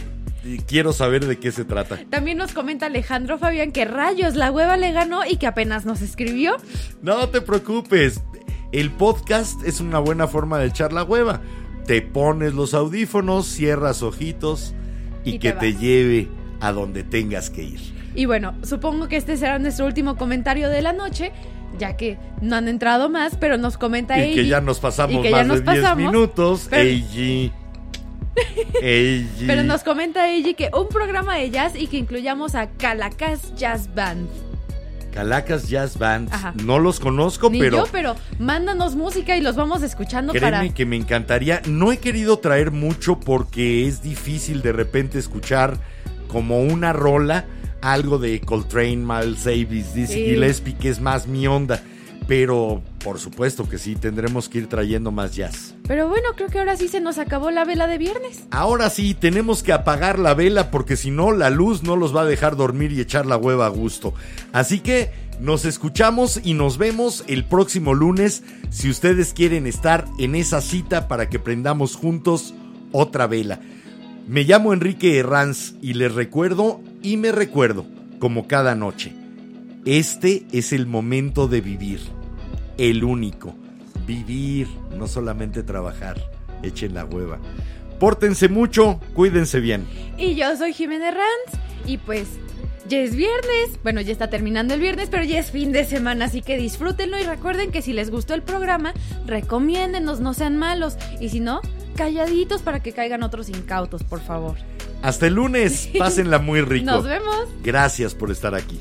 Speaker 2: quiero saber de qué se trata.
Speaker 1: También nos comenta Alejandro Fabián que rayos, la hueva le ganó y que apenas nos escribió.
Speaker 2: No te preocupes, el podcast es una buena forma de echar la hueva. Te pones los audífonos, cierras ojitos y,
Speaker 1: Y
Speaker 2: que
Speaker 1: te
Speaker 2: lleve a donde tengas que ir.
Speaker 1: Y bueno, supongo que este será nuestro último comentario de la noche, ya que no han entrado más, pero nos comenta
Speaker 2: Y que ya nos pasamos
Speaker 1: y que ya
Speaker 2: más
Speaker 1: nos
Speaker 2: de 10
Speaker 1: pasamos,
Speaker 2: minutos.
Speaker 1: pero-
Speaker 2: Eiji. Eiji.
Speaker 1: Pero nos comenta Eiji que un programa de jazz y que incluyamos a Calacas Jazz Band.
Speaker 2: Calacas Jazz Band.
Speaker 1: Ajá.
Speaker 2: No los conozco,
Speaker 1: Ni
Speaker 2: pero
Speaker 1: yo, pero mándanos música y los vamos escuchando
Speaker 2: créeme
Speaker 1: para...
Speaker 2: que me encantaría. No he querido traer mucho porque es difícil de repente escuchar como una rola algo de Coltrane, Miles Davis, Dizzy
Speaker 1: Sí.
Speaker 2: Gillespie, que es más mi onda. Pero por supuesto que sí, tendremos que ir trayendo más jazz.
Speaker 1: Pero bueno, creo que ahora sí se nos acabó la vela de viernes.
Speaker 2: Ahora sí, tenemos que apagar la vela porque si no, la luz no los va a dejar dormir y echar la hueva a gusto. Así que nos escuchamos y nos vemos el próximo lunes si ustedes quieren estar en esa cita para que prendamos juntos otra vela. Me llamo Enrique Herranz y les recuerdo y me recuerdo, como cada noche, este es el momento de vivir, el único. Vivir, no solamente trabajar. Echen la hueva. Pórtense mucho, cuídense bien.
Speaker 1: Y yo soy Jiménez Ranz y pues ya es viernes. Bueno, ya está terminando el viernes, pero ya es fin de semana, así que disfrútenlo y recuerden que si les gustó el programa, recomiéndenos, no sean malos. Y si no, calladitos para que caigan otros incautos, por favor.
Speaker 2: Hasta el lunes, pásenla muy rico.
Speaker 1: Nos vemos.
Speaker 2: Gracias por estar aquí.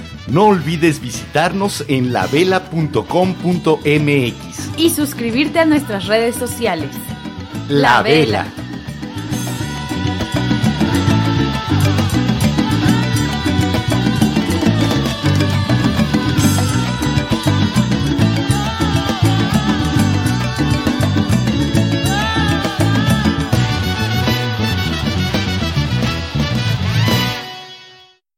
Speaker 2: No olvides visitarnos en lavela.com.mx.
Speaker 1: Y suscribirte a nuestras redes sociales.
Speaker 2: La
Speaker 1: La Vela.
Speaker 2: Vela.